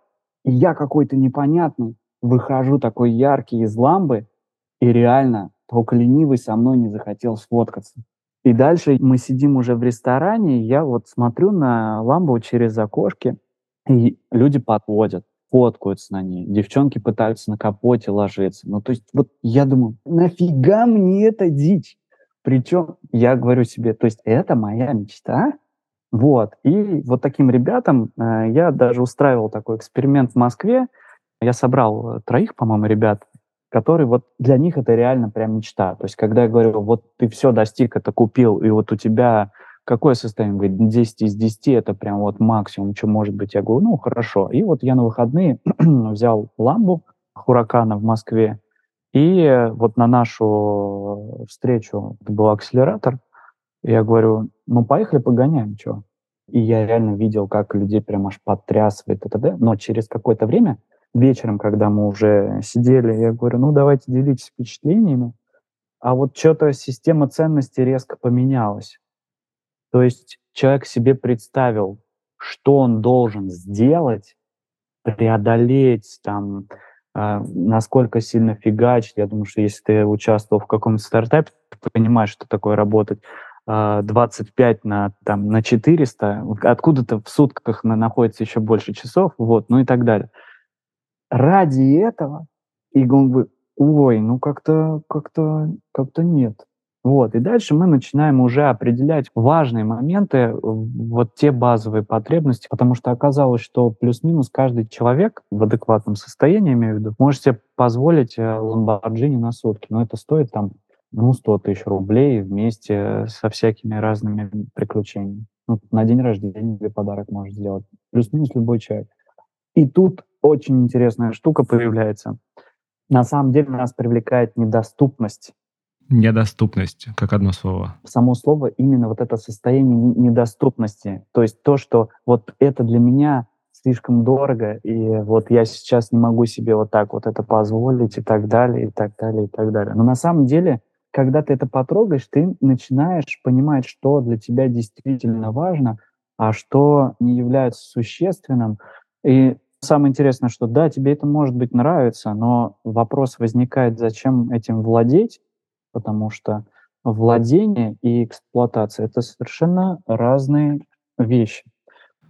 И я какой-то непонятный, выхожу такой яркий из ламбы, и реально только ленивый со мной не захотел сфоткаться. И дальше мы сидим уже в ресторане, и я вот смотрю на ламбу через окошки, и люди подводят, фоткаются на ней. Девчонки пытаются на капоте ложиться. Ну, то есть вот я думаю, нафига мне эта дичь? Причем я говорю себе, то есть это моя мечта? Вот. И вот таким ребятам э, я даже устраивал такой эксперимент в Москве. Я собрал э, троих, по-моему, ребят, который вот для них это реально прям мечта. То есть когда я говорю, вот ты все достиг, это купил, и вот у тебя какое состояние? Говорит, 10 из 10 это прям вот максимум, что может быть. Я говорю, ну хорошо. И вот я на выходные [CLEARS THROAT] взял ламбу Хуракана в Москве, и вот на нашу встречу, это был акселератор, я говорю, ну поехали погоняем, что? И я реально видел, как людей прям аж потрясывает и т.д. Но через какое-то время вечером, когда мы уже сидели, я говорю, ну давайте делитесь впечатлениями. А вот что-то система ценностей резко поменялась. То есть человек себе представил, что он должен сделать, преодолеть, там, э, насколько сильно фигачить. Я думаю, что если ты участвовал в каком-то стартапе, ты понимаешь, что такое работать 25 на, там, на 400, откуда-то в сутках на, находится еще больше часов, вот, ну и так далее ради этого, и он говорит, ой, ну как-то, как-то, как-то нет. Вот, и дальше мы начинаем уже определять важные моменты, вот те базовые потребности, потому что оказалось, что плюс-минус каждый человек в адекватном состоянии, имею в виду, может себе позволить э, Lamborghini на сутки, но это стоит там ну, 100 тысяч рублей вместе со всякими разными приключениями. Ну, на день рождения или подарок может сделать. Плюс-минус любой человек. И тут очень интересная штука появляется. На самом деле нас привлекает недоступность. Недоступность, как одно слово. Само слово именно вот это состояние недоступности. То есть то, что вот это для меня слишком дорого, и вот я сейчас не могу себе вот так вот это позволить и так далее, и так далее, и так далее. Но на самом деле, когда ты это потрогаешь, ты начинаешь понимать, что для тебя действительно важно, а что не является существенным. И самое интересное, что да, тебе это может быть нравится, но вопрос возникает, зачем этим владеть, потому что владение и эксплуатация — это совершенно разные вещи.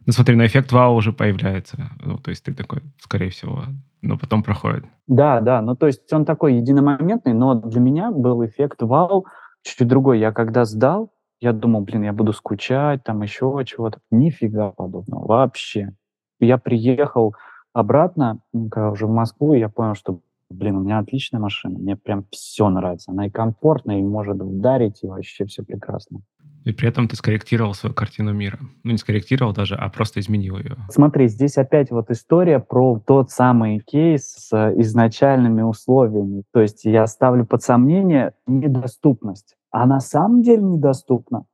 Ну смотри, на эффект вау уже появляется. Ну, то есть ты такой, скорее всего, но потом проходит. Да, да, ну то есть он такой единомоментный, но для меня был эффект вау чуть-чуть другой. Я когда сдал, я думал, блин, я буду скучать, там еще чего-то. Нифига подобного, вообще. Я приехал обратно, когда уже в Москву, и я понял, что, блин, у меня отличная машина, мне прям все нравится. Она и комфортная, и может ударить, и вообще все прекрасно. И при этом ты скорректировал свою картину мира. Ну, не скорректировал даже, а просто изменил ее. Смотри, здесь опять вот история про тот самый кейс с изначальными условиями. То есть я ставлю под сомнение недоступность. А на самом деле недоступна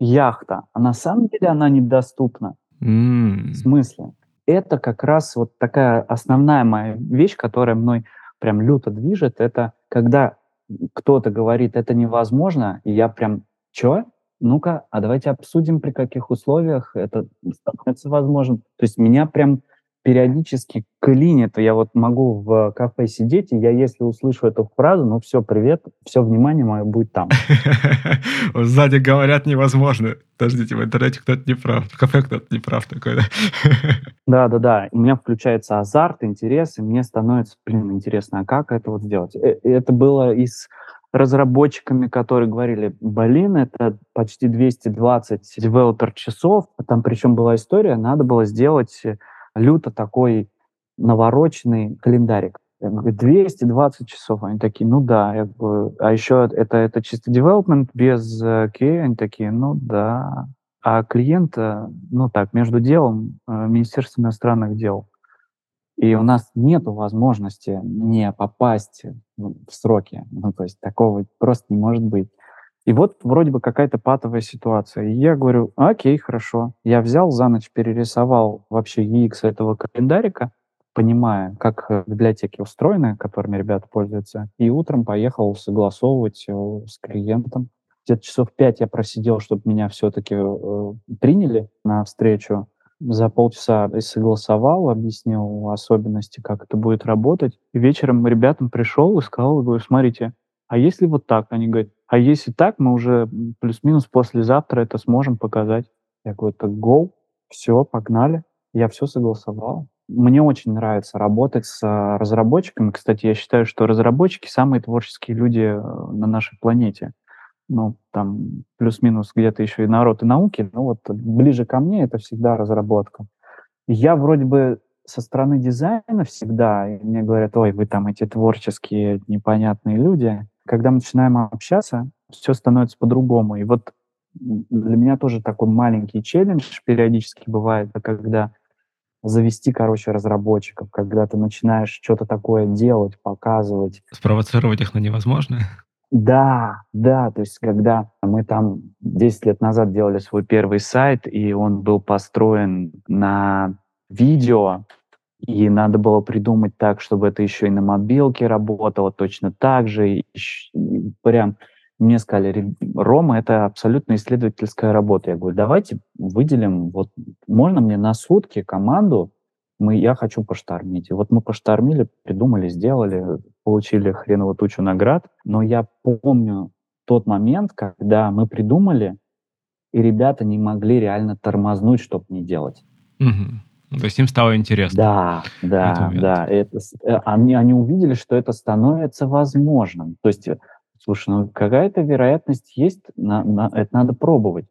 яхта. А на самом деле она недоступна. Mm. В смысле? Это как раз вот такая основная моя вещь, которая мной прям люто движет. Это когда кто-то говорит, это невозможно, и я прям, чё? ну-ка, а давайте обсудим, при каких условиях это становится возможным. То есть меня прям периодически клинит. Я вот могу в кафе сидеть, и я, если услышу эту фразу, ну все, привет, все внимание мое будет там. [LAUGHS] Сзади говорят невозможно. Подождите, в интернете кто-то не прав. В кафе кто-то не прав такой, да? Да, да, да. У меня включается азарт, интерес, и мне становится, блин, интересно, а как это вот сделать? Э, это было из разработчиками, которые говорили, блин, это почти 220 девелопер часов, там причем была история, надо было сделать люто такой навороченный календарик. Я говорю, 220 часов. Они такие, ну да. Я говорю, а еще это, это чисто development без QA? Они такие, ну да. А клиента, ну так, между делом, uh, Министерство иностранных дел. И у нас нет возможности не попасть в сроки. Ну, то есть такого просто не может быть. И вот вроде бы какая-то патовая ситуация. И я говорю, окей, хорошо. Я взял за ночь, перерисовал вообще UX этого календарика, понимая, как библиотеки устроены, которыми ребята пользуются, и утром поехал согласовывать э, с клиентом. Где-то часов пять я просидел, чтобы меня все-таки э, приняли на встречу за полчаса согласовал, объяснил особенности, как это будет работать. И вечером ребятам пришел и сказал, говорю, смотрите, а если вот так? Они говорят, а если так, мы уже плюс-минус послезавтра это сможем показать. Я говорю, так go, все, погнали. Я все согласовал. Мне очень нравится работать с а, разработчиками. Кстати, я считаю, что разработчики самые творческие люди э, на нашей планете ну, там, плюс-минус где-то еще и народ и науки, но вот ближе ко мне это всегда разработка. Я вроде бы со стороны дизайна всегда, и мне говорят, ой, вы там эти творческие непонятные люди. Когда мы начинаем общаться, все становится по-другому. И вот для меня тоже такой маленький челлендж периодически бывает, когда завести, короче, разработчиков, когда ты начинаешь что-то такое делать, показывать. Спровоцировать их на невозможное? Да, да, то есть когда мы там 10 лет назад делали свой первый сайт, и он был построен на видео, и надо было придумать так, чтобы это еще и на мобилке работало точно так же. И, прям мне сказали, Рома, это абсолютно исследовательская работа. Я говорю, давайте выделим, вот можно мне на сутки команду, мы, я хочу поштормить. И вот мы поштормили, придумали, сделали, получили хреново тучу наград. Но я помню тот момент, когда мы придумали, и ребята не могли реально тормознуть, чтобы не делать. Угу. То есть им стало интересно. Да, да, да. Это, э, они, они увидели, что это становится возможным. То есть, э, слушай, ну какая-то вероятность есть, на, на, это надо пробовать.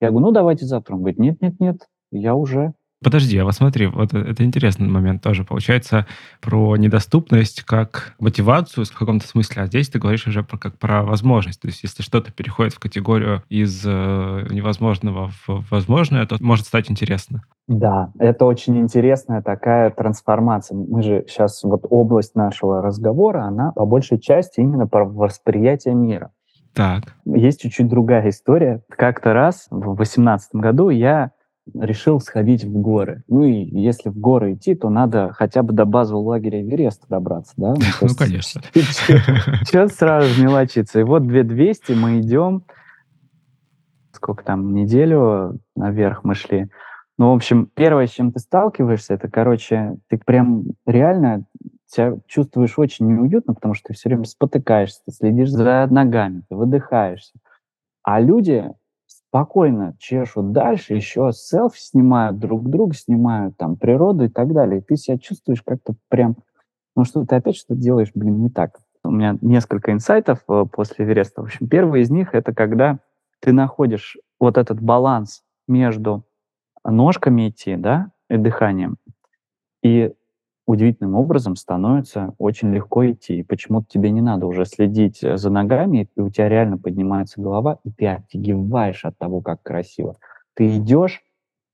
Я говорю, ну давайте завтра. Он говорит, нет, нет, нет, я уже Подожди, а вот смотри, вот это интересный момент тоже. Получается про недоступность как мотивацию в каком-то смысле, а здесь ты говоришь уже про, как про возможность. То есть если что-то переходит в категорию из э, невозможного в возможное, то может стать интересно. Да, это очень интересная такая трансформация. Мы же сейчас, вот область нашего разговора, она по большей части именно про восприятие мира. Так. Есть чуть-чуть другая история. Как-то раз в 2018 году я решил сходить в горы. Ну и если в горы идти, то надо хотя бы до базового лагеря Эвереста добраться, да? [LAUGHS] Ну, ну конечно. [LAUGHS] Что сразу мелочиться? И вот 2200 мы идем, сколько там, неделю наверх мы шли. Ну, в общем, первое, с чем ты сталкиваешься, это, короче, ты прям реально себя чувствуешь очень неуютно, потому что ты все время спотыкаешься, ты следишь за ногами, ты выдыхаешься. А люди, спокойно чешут дальше, еще селфи снимают, друг друга снимают, там, природу и так далее. И ты себя чувствуешь как-то прям, ну что ты опять что-то делаешь, блин, не так. У меня несколько инсайтов э, после Эвереста. В общем, первый из них — это когда ты находишь вот этот баланс между ножками идти, да, и дыханием, и удивительным образом становится очень легко идти. Почему-то тебе не надо уже следить э, за ногами, и у тебя реально поднимается голова, и ты офигеваешь от того, как красиво. Ты идешь,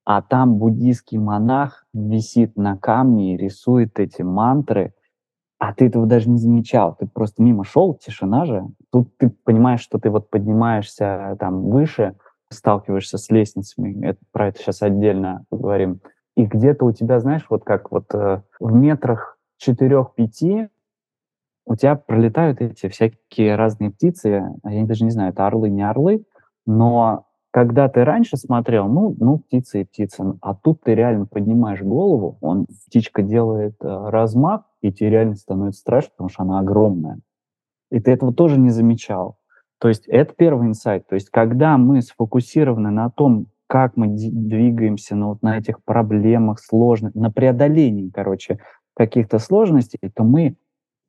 а там буддийский монах висит на камне и рисует эти мантры, а ты этого даже не замечал. Ты просто мимо шел, тишина же. Тут ты понимаешь, что ты вот поднимаешься э, там выше, сталкиваешься с лестницами. Это, про это сейчас отдельно поговорим и где-то у тебя, знаешь, вот как вот э, в метрах четырех-пяти у тебя пролетают эти всякие разные птицы, а я даже не знаю, это орлы, не орлы, но когда ты раньше смотрел, ну, ну, птица и птица, а тут ты реально поднимаешь голову, он, птичка делает э, размах, и тебе реально становится страшно, потому что она огромная. И ты этого тоже не замечал. То есть это первый инсайт. То есть когда мы сфокусированы на том, как мы двигаемся на, вот, на этих проблемах сложных, на преодолении, короче, каких-то сложностей, то мы,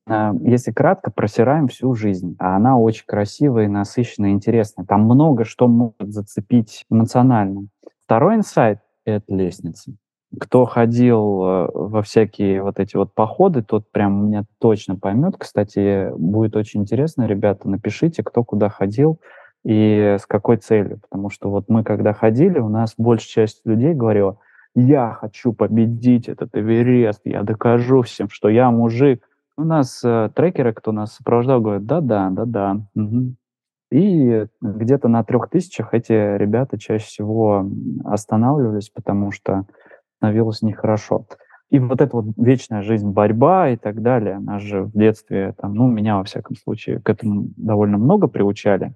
а, если кратко, просираем всю жизнь. А она очень красивая, насыщенная, интересная. Там много что может зацепить эмоционально. Второй инсайт — это лестница. Кто ходил э, во всякие вот эти вот походы, тот прям меня точно поймет. Кстати, будет очень интересно, ребята, напишите, кто куда ходил, и с какой целью. Потому что вот мы, когда ходили, у нас большая часть людей говорила, я хочу победить этот Эверест, я докажу всем, что я мужик. У нас э, трекеры, кто нас сопровождал, говорят, да-да, да-да. Угу. И где-то на трех тысячах эти ребята чаще всего останавливались, потому что становилось нехорошо. И вот эта вот вечная жизнь, борьба и так далее, нас же в детстве, там, ну, меня, во всяком случае, к этому довольно много приучали.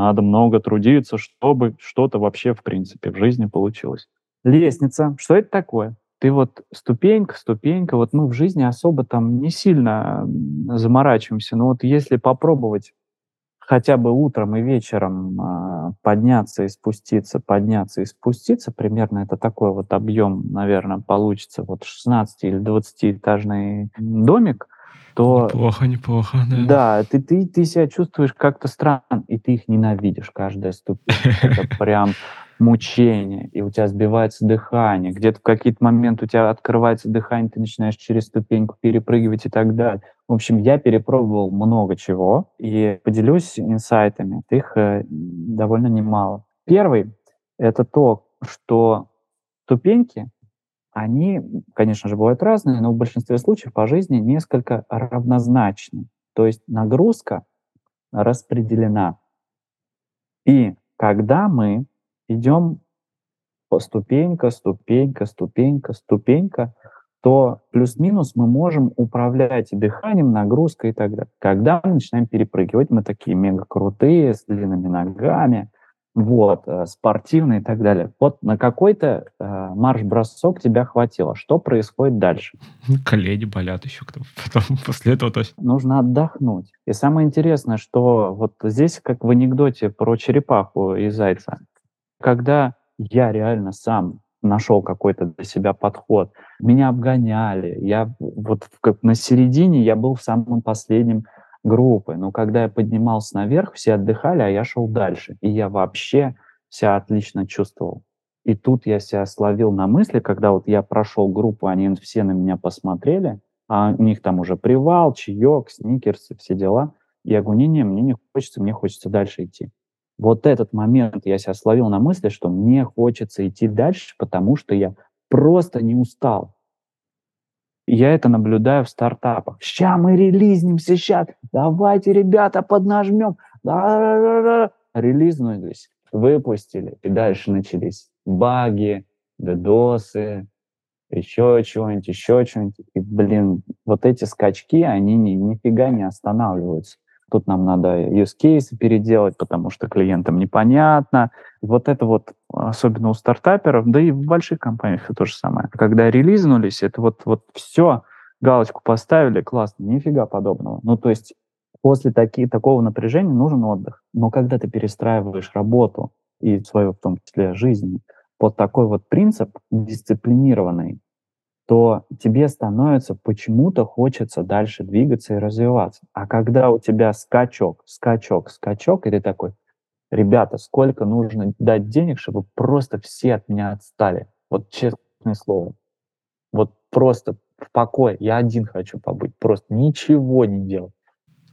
Надо много трудиться, чтобы что-то вообще, в принципе, в жизни получилось. Лестница. Что это такое? Ты вот ступенька, ступенька, вот мы в жизни особо там не сильно заморачиваемся, но вот если попробовать хотя бы утром и вечером э, подняться и спуститься, подняться и спуститься, примерно это такой вот объем, наверное, получится, вот 16 или 20-этажный домик – то... Неплохо, неплохо, да. Да, ты, ты, ты себя чувствуешь как-то странно, и ты их ненавидишь, каждая ступень. [LAUGHS] Это прям мучение, и у тебя сбивается дыхание. Где-то в какие-то моменты у тебя открывается дыхание, ты начинаешь через ступеньку перепрыгивать и так далее. В общем, я перепробовал много чего и поделюсь инсайтами. Их э, довольно немало. Первый — это то, что ступеньки они, конечно же, бывают разные, но в большинстве случаев по жизни несколько равнозначны. То есть нагрузка распределена. И когда мы идем по ступенька, ступенька, ступенька, ступенька, то плюс-минус мы можем управлять дыханием, нагрузкой и так далее. Когда мы начинаем перепрыгивать, мы такие мега крутые, с длинными ногами, вот, э, спортивный и так далее. Вот на какой-то э, марш-бросок тебя хватило. Что происходит дальше? [LAUGHS] Колени болят еще [LAUGHS] потом после этого. То есть... Нужно отдохнуть. И самое интересное, что вот здесь, как в анекдоте про черепаху и зайца, когда я реально сам нашел какой-то для себя подход, меня обгоняли, я вот как на середине я был в самом последнем группы. Но когда я поднимался наверх, все отдыхали, а я шел дальше. И я вообще себя отлично чувствовал. И тут я себя словил на мысли, когда вот я прошел группу, они все на меня посмотрели, а у них там уже привал, чаек, сникерсы, все дела. Я говорю, не-не, мне не хочется, мне хочется дальше идти. Вот этот момент я себя словил на мысли, что мне хочется идти дальше, потому что я просто не устал. Я это наблюдаю в стартапах. Сейчас мы релизнимся, сейчас. Давайте, ребята, поднажмем. Да-да-да-да. Релизнулись, выпустили. И дальше начались баги, дедосы, еще чего-нибудь, еще что-нибудь. И, блин, вот эти скачки, они ни, нифига не останавливаются. Тут нам надо use case переделать, потому что клиентам непонятно. Вот это вот, особенно у стартаперов, да и в больших компаниях это то же самое. Когда релизнулись, это вот, вот все, галочку поставили, классно, нифига подобного. Ну, то есть после таки, такого напряжения нужен отдых. Но когда ты перестраиваешь работу и свою, в том числе, жизнь под такой вот принцип дисциплинированный, то тебе становится почему-то хочется дальше двигаться и развиваться. А когда у тебя скачок, скачок, скачок, и ты такой, ребята, сколько нужно дать денег, чтобы просто все от меня отстали? Вот честное слово. Вот просто в покое. Я один хочу побыть, просто ничего не делать.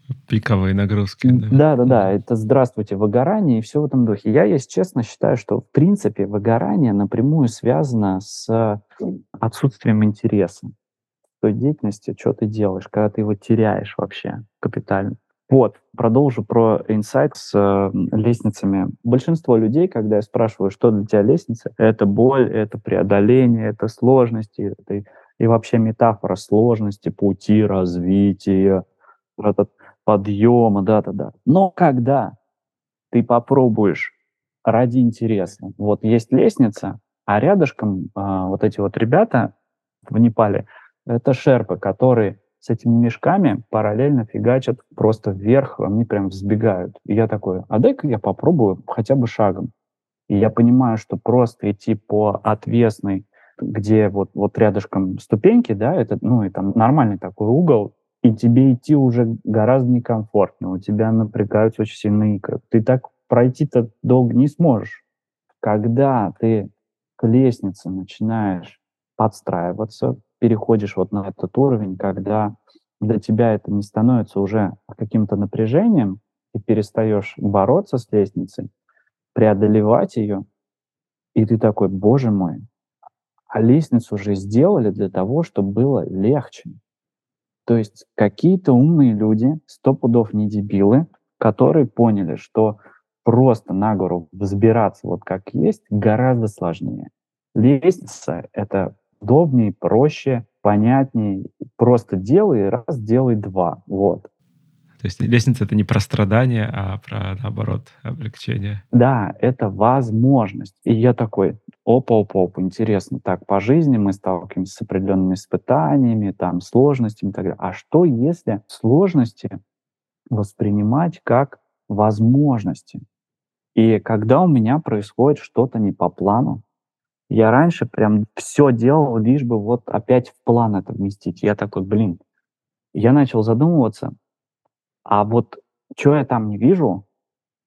[LAUGHS] Пиковые нагрузки. Да, да, да. Это здравствуйте, выгорание и все в этом духе. Я, если честно, считаю, что в принципе выгорание напрямую связано с отсутствием интереса той деятельности, что ты делаешь, когда ты его теряешь вообще капитально. Вот, продолжу про инсайт с э, лестницами. Большинство людей, когда я спрашиваю, что для тебя лестница, это боль, это преодоление, это сложности, это и вообще метафора сложности, пути развития, этот подъема, да-да-да. Но когда ты попробуешь ради интереса, вот есть лестница, а рядышком а, вот эти вот ребята в Непале, это шерпы, которые с этими мешками параллельно фигачат просто вверх, они прям взбегают. И я такой, а дай-ка я попробую хотя бы шагом. И я понимаю, что просто идти по отвесной, где вот, вот рядышком ступеньки, да, это, ну, и там нормальный такой угол, и тебе идти уже гораздо некомфортнее, у тебя напрягаются очень сильные икры. Ты так пройти-то долго не сможешь. Когда ты к лестнице начинаешь подстраиваться, переходишь вот на этот уровень, когда для тебя это не становится уже каким-то напряжением, ты перестаешь бороться с лестницей, преодолевать ее, и ты такой, боже мой, а лестницу уже сделали для того, чтобы было легче. То есть какие-то умные люди, сто пудов не дебилы, которые поняли, что просто на гору взбираться вот как есть гораздо сложнее. Лестница — это удобнее, проще, понятнее. Просто делай раз, делай два. Вот. То есть лестница — это не про страдания, а про, наоборот, облегчение. Да, это возможность. И я такой, опа-опа-опа, интересно, так, по жизни мы сталкиваемся с определенными испытаниями, там, сложностями и так далее. А что, если сложности воспринимать как возможности? И когда у меня происходит что-то не по плану, я раньше прям все делал, лишь бы вот опять в план это вместить. Я такой, блин, я начал задумываться, а вот что я там не вижу,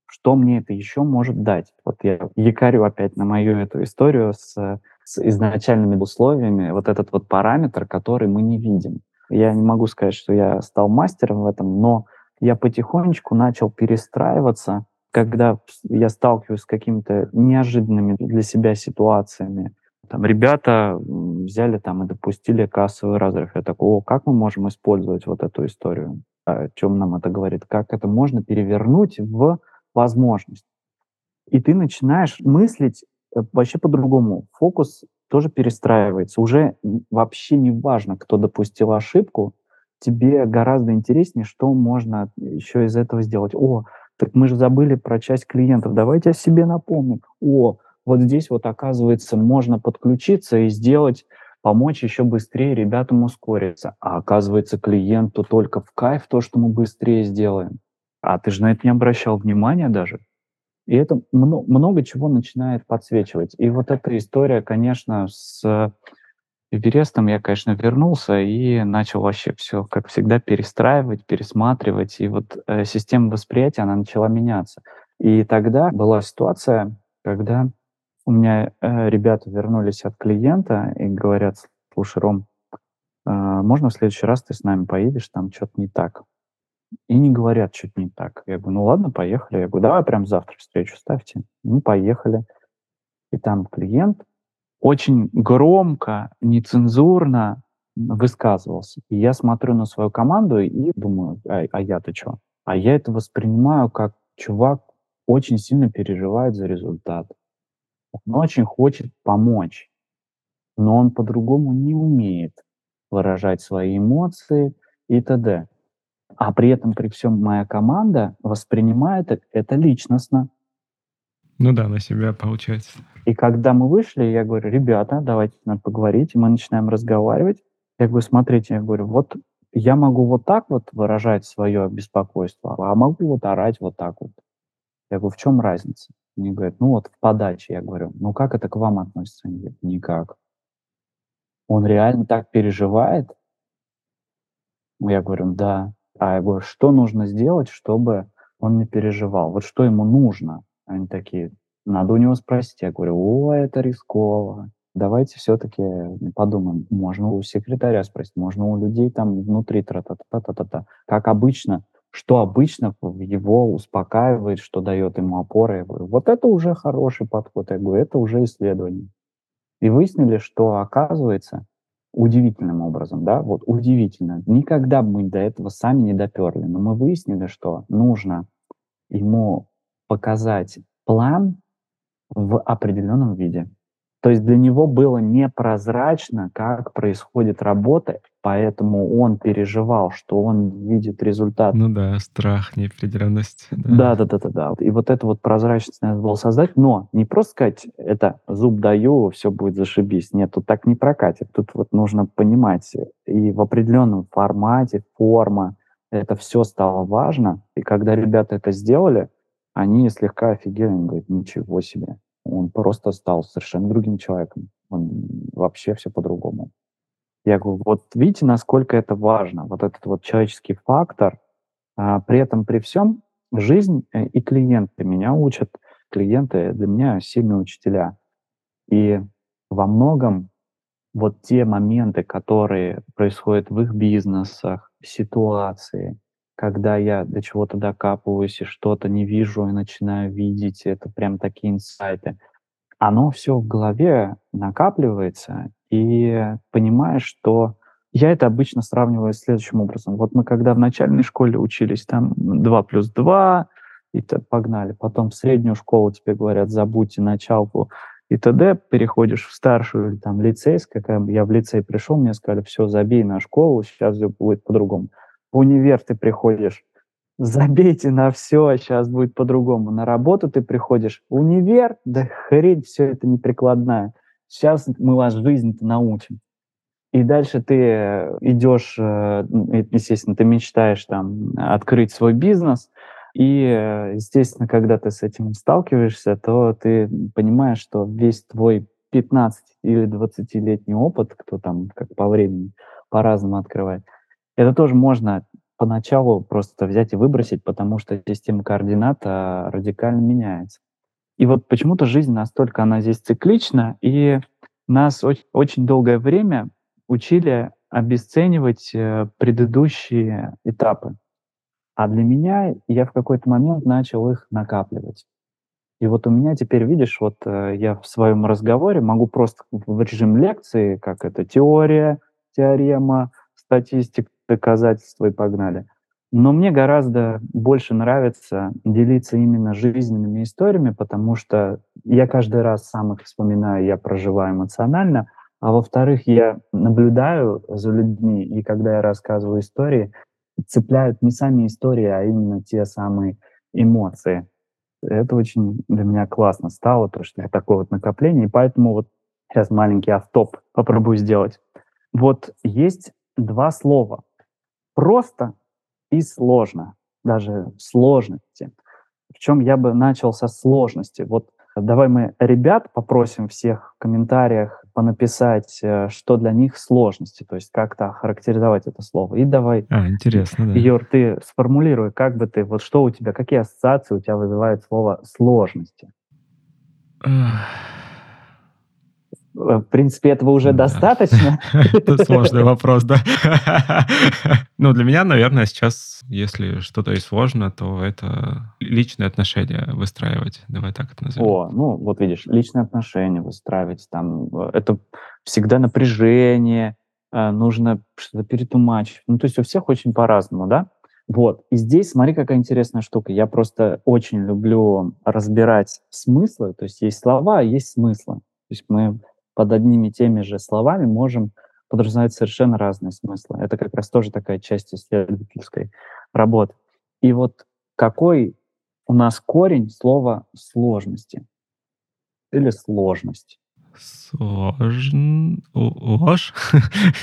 что мне это еще может дать? Вот я якорю опять на мою эту историю с, с изначальными условиями, вот этот вот параметр, который мы не видим. Я не могу сказать, что я стал мастером в этом, но я потихонечку начал перестраиваться, когда я сталкиваюсь с какими-то неожиданными для себя ситуациями. Там ребята взяли там и допустили кассовый разрыв. Я такой, о, как мы можем использовать вот эту историю? О чем нам это говорит, как это можно перевернуть в возможность. И ты начинаешь мыслить э, вообще по-другому. Фокус тоже перестраивается. Уже вообще не важно, кто допустил ошибку, тебе гораздо интереснее, что можно еще из этого сделать. О, так мы же забыли про часть клиентов, давайте о себе напомним. О, вот здесь вот оказывается можно подключиться и сделать помочь еще быстрее ребятам ускориться. А оказывается, клиенту только в кайф то, что мы быстрее сделаем. А ты же на это не обращал внимания даже. И это много, много чего начинает подсвечивать. И вот эта история, конечно, с Эверестом я, конечно, вернулся и начал вообще все, как всегда, перестраивать, пересматривать. И вот э, система восприятия, она начала меняться. И тогда была ситуация, когда у меня э, ребята вернулись от клиента и говорят, слушай, Ром, э, можно в следующий раз ты с нами поедешь, там что-то не так. И не говорят, что-то не так. Я говорю, ну ладно, поехали. Я говорю, давай прям завтра встречу ставьте. Ну, поехали. И там клиент очень громко, нецензурно высказывался. И я смотрю на свою команду и думаю, а, а я-то что? А я это воспринимаю как чувак очень сильно переживает за результат. Он очень хочет помочь, но он по-другому не умеет выражать свои эмоции и т.д. А при этом, при всем моя команда воспринимает это личностно. Ну да, на себя получается. И когда мы вышли, я говорю, ребята, давайте надо поговорить, и мы начинаем разговаривать. Я говорю, смотрите, я говорю, вот я могу вот так вот выражать свое беспокойство, а могу вот орать вот так вот. Я говорю, в чем разница? Они говорят, ну вот в подаче. Я говорю, ну как это к вам относится? Они говорят, никак. Он реально так переживает? Я говорю, да. А я говорю, что нужно сделать, чтобы он не переживал? Вот что ему нужно? Они такие, надо у него спросить. Я говорю, о, это рисково. Давайте все-таки подумаем. Можно у секретаря спросить, можно у людей там внутри тра-та-та-та-та-та. Как обычно, что обычно его успокаивает, что дает ему опоры. Я говорю, вот это уже хороший подход. Я говорю, это уже исследование. И выяснили, что оказывается удивительным образом, да, вот удивительно. Никогда бы мы до этого сами не доперли, но мы выяснили, что нужно ему показать план в определенном виде. То есть для него было непрозрачно, как происходит работа, поэтому он переживал, что он видит результат. Ну да, страх, неопределенность. Да, да, да, да, да. И вот это вот прозрачность надо было создать, но не просто сказать, это зуб даю, все будет зашибись. Нет, тут так не прокатит. Тут вот нужно понимать, и в определенном формате, форма, это все стало важно. И когда ребята это сделали, они слегка офигели, они говорят, ничего себе он просто стал совершенно другим человеком. Он вообще все по-другому. Я говорю, вот видите, насколько это важно, вот этот вот человеческий фактор. А, при этом, при всем, жизнь э, и клиенты меня учат. Клиенты для меня сильные учителя. И во многом вот те моменты, которые происходят в их бизнесах, ситуации, когда я до чего-то докапываюсь и что-то не вижу и начинаю видеть, это прям такие инсайты. Оно все в голове накапливается, и понимаешь, что я это обычно сравниваю следующим образом. Вот мы когда в начальной школе учились, там 2 плюс 2, и то погнали. Потом в среднюю школу тебе говорят, забудьте началку и т.д. Переходишь в старшую или там лицейскую. Когда я в лицей пришел, мне сказали, все, забей на школу, сейчас все будет по-другому в универ ты приходишь, забейте на все, сейчас будет по-другому. На работу ты приходишь, универ, да хрень, все это неприкладная. Сейчас мы вас жизнь-то научим. И дальше ты э, идешь, э, естественно, ты мечтаешь там открыть свой бизнес, и, э, естественно, когда ты с этим сталкиваешься, то ты понимаешь, что весь твой 15 или 20-летний опыт, кто там как по времени по-разному открывает, это тоже можно поначалу просто взять и выбросить, потому что система координат а, радикально меняется. И вот почему-то жизнь настолько, она здесь циклична, и нас очень, очень долгое время учили обесценивать э, предыдущие этапы. А для меня я в какой-то момент начал их накапливать. И вот у меня теперь, видишь, вот э, я в своем разговоре могу просто в режим лекции, как это теория, теорема, статистика, доказательства и погнали. Но мне гораздо больше нравится делиться именно жизненными историями, потому что я каждый раз сам их вспоминаю, я проживаю эмоционально, а во-вторых, я наблюдаю за людьми, и когда я рассказываю истории, цепляют не сами истории, а именно те самые эмоции. Это очень для меня классно стало, то, что такое вот накопление, и поэтому вот сейчас маленький автоп попробую сделать. Вот есть два слова, просто и сложно, даже сложности. чем я бы начал со сложности. Вот давай мы ребят попросим всех в комментариях понаписать, э, что для них сложности, то есть как-то охарактеризовать это слово. И давай, а, интересно, да. Юр, ты сформулируй, как бы ты, вот что у тебя, какие ассоциации у тебя вызывает слово сложности? В принципе, этого уже Да. достаточно. [LAUGHS] Это сложный вопрос, да. [LAUGHS] Ну, для меня, наверное, сейчас, если что-то и сложно, то это личные отношения выстраивать. Давай так это назовем. О, ну, вот видишь, личные отношения выстраивать, там, э, это всегда напряжение, э, нужно что-то перетумачить. Ну, то есть у всех очень по-разному, да? Вот. И здесь, смотри, какая интересная штука. Я просто очень люблю разбирать смыслы. То есть есть слова, а есть смыслы. То есть мы под одними и теми же словами можем подразумевать совершенно разные смыслы. Это как раз тоже такая часть исследовательской работы. И вот какой у нас корень слова сложности или сложность? Сложно. Ложь?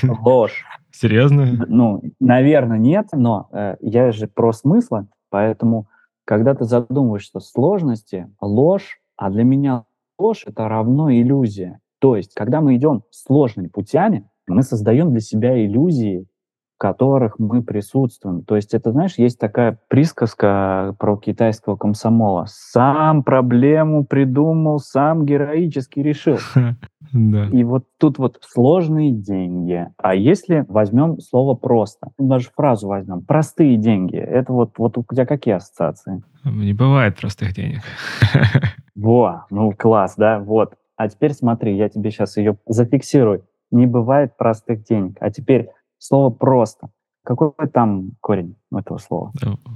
Ложь. Серьезно? Ну, наверное, нет, но э, я же про смыслы, поэтому, когда ты задумываешься сложности, ложь, а для меня ложь это равно иллюзия. То есть, когда мы идем сложными путями, мы создаем для себя иллюзии, в которых мы присутствуем. То есть, это, знаешь, есть такая присказка про китайского комсомола. Сам проблему придумал, сам героически решил. [LAUGHS] Да. И вот тут вот сложные деньги. А если возьмем слово просто, даже фразу возьмем, простые деньги, это вот, вот у тебя какие ассоциации? Не бывает простых денег. [LAUGHS] Во, ну класс, да, вот. А теперь смотри, я тебе сейчас ее зафиксирую. Не бывает простых денег. А теперь слово просто. Какой там корень у этого слова?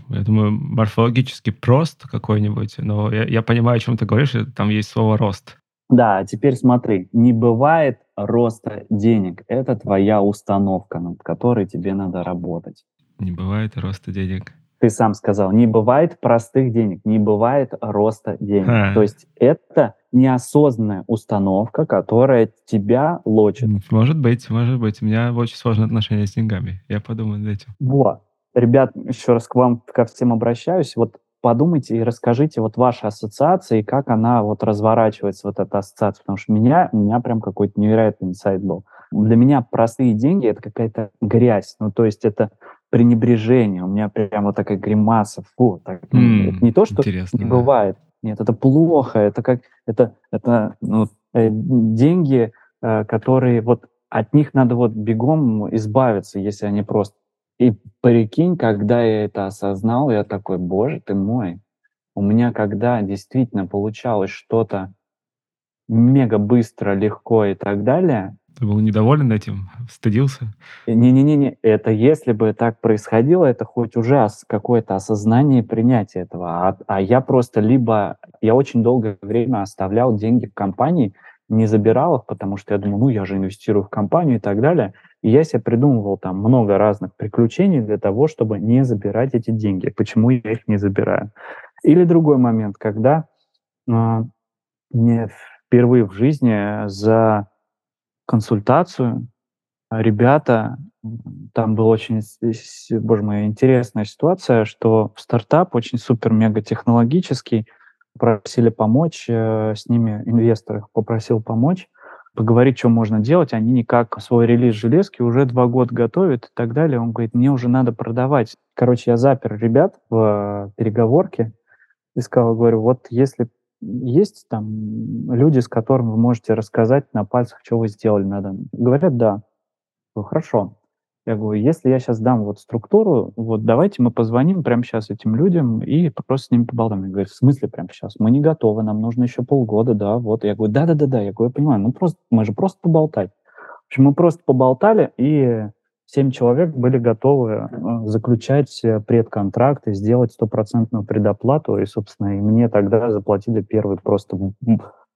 Я думаю, морфологически прост какой-нибудь, но я, я понимаю, о чем ты говоришь, там есть слово рост. Да, а теперь смотри, не бывает роста денег. Это твоя установка, над которой тебе надо работать. Не бывает роста денег. Ты сам сказал, не бывает простых денег, не бывает роста денег. А. То есть это неосознанная установка, которая тебя лочит. Может быть, может быть. У меня очень сложные отношения с деньгами. Я подумаю над этим. Вот. Ребят, еще раз к вам, ко всем обращаюсь. Вот подумайте и расскажите вот ваши ассоциации, как она вот разворачивается, вот эта ассоциация. Потому что у меня, у меня прям какой-то невероятный инсайт был. Для меня простые деньги — это какая-то грязь. Ну, то есть это пренебрежение. У меня прям вот такая гримаса. Фу, так, М, это не то, что интересно, не да. бывает. Нет, это плохо. Это как это это ну, э, деньги, э, которые вот от них надо вот бегом избавиться, если они просто. И прикинь, когда я это осознал, я такой, боже ты мой, у меня когда действительно получалось что-то мега быстро, легко и так далее, Ты был недоволен этим? Стыдился? не-не-не, это если бы так происходило, это хоть уже какое-то осознание и принятие этого. А, а я просто либо... Я очень долгое время оставлял деньги в компании, не забирал их, потому что я думал, ну, я же инвестирую в компанию и так далее. И я себе придумывал там много разных приключений для того, чтобы не забирать эти деньги. Почему я их не забираю? Или другой момент, когда а, мне впервые в жизни за консультацию ребята, м, там была очень, боже мой, интересная ситуация, что стартап очень супер-мега технологический, просили помочь э, с ними, инвестор их попросил помочь, поговорить, что можно делать. Они никак свой релиз железки уже два года готовят и так далее. Он говорит, мне уже надо продавать. Короче, я запер ребят в э, переговорке и сказал, говорю, вот если есть там люди, с которыми вы можете рассказать на пальцах, что вы сделали надо. Говорят, да. Говорю, Хорошо. Я говорю, если я сейчас дам вот структуру, вот давайте мы позвоним прямо сейчас этим людям и просто с ними поболтаем. Я говорю, в смысле прямо сейчас? Мы не готовы, нам нужно еще полгода, да, вот. Я говорю, да-да-да-да, я говорю, я понимаю, ну просто, мы же просто поболтать. В общем, мы просто поболтали, и семь человек были готовы э, заключать э, предконтракт и сделать стопроцентную предоплату, и, собственно, и мне тогда заплатили первый просто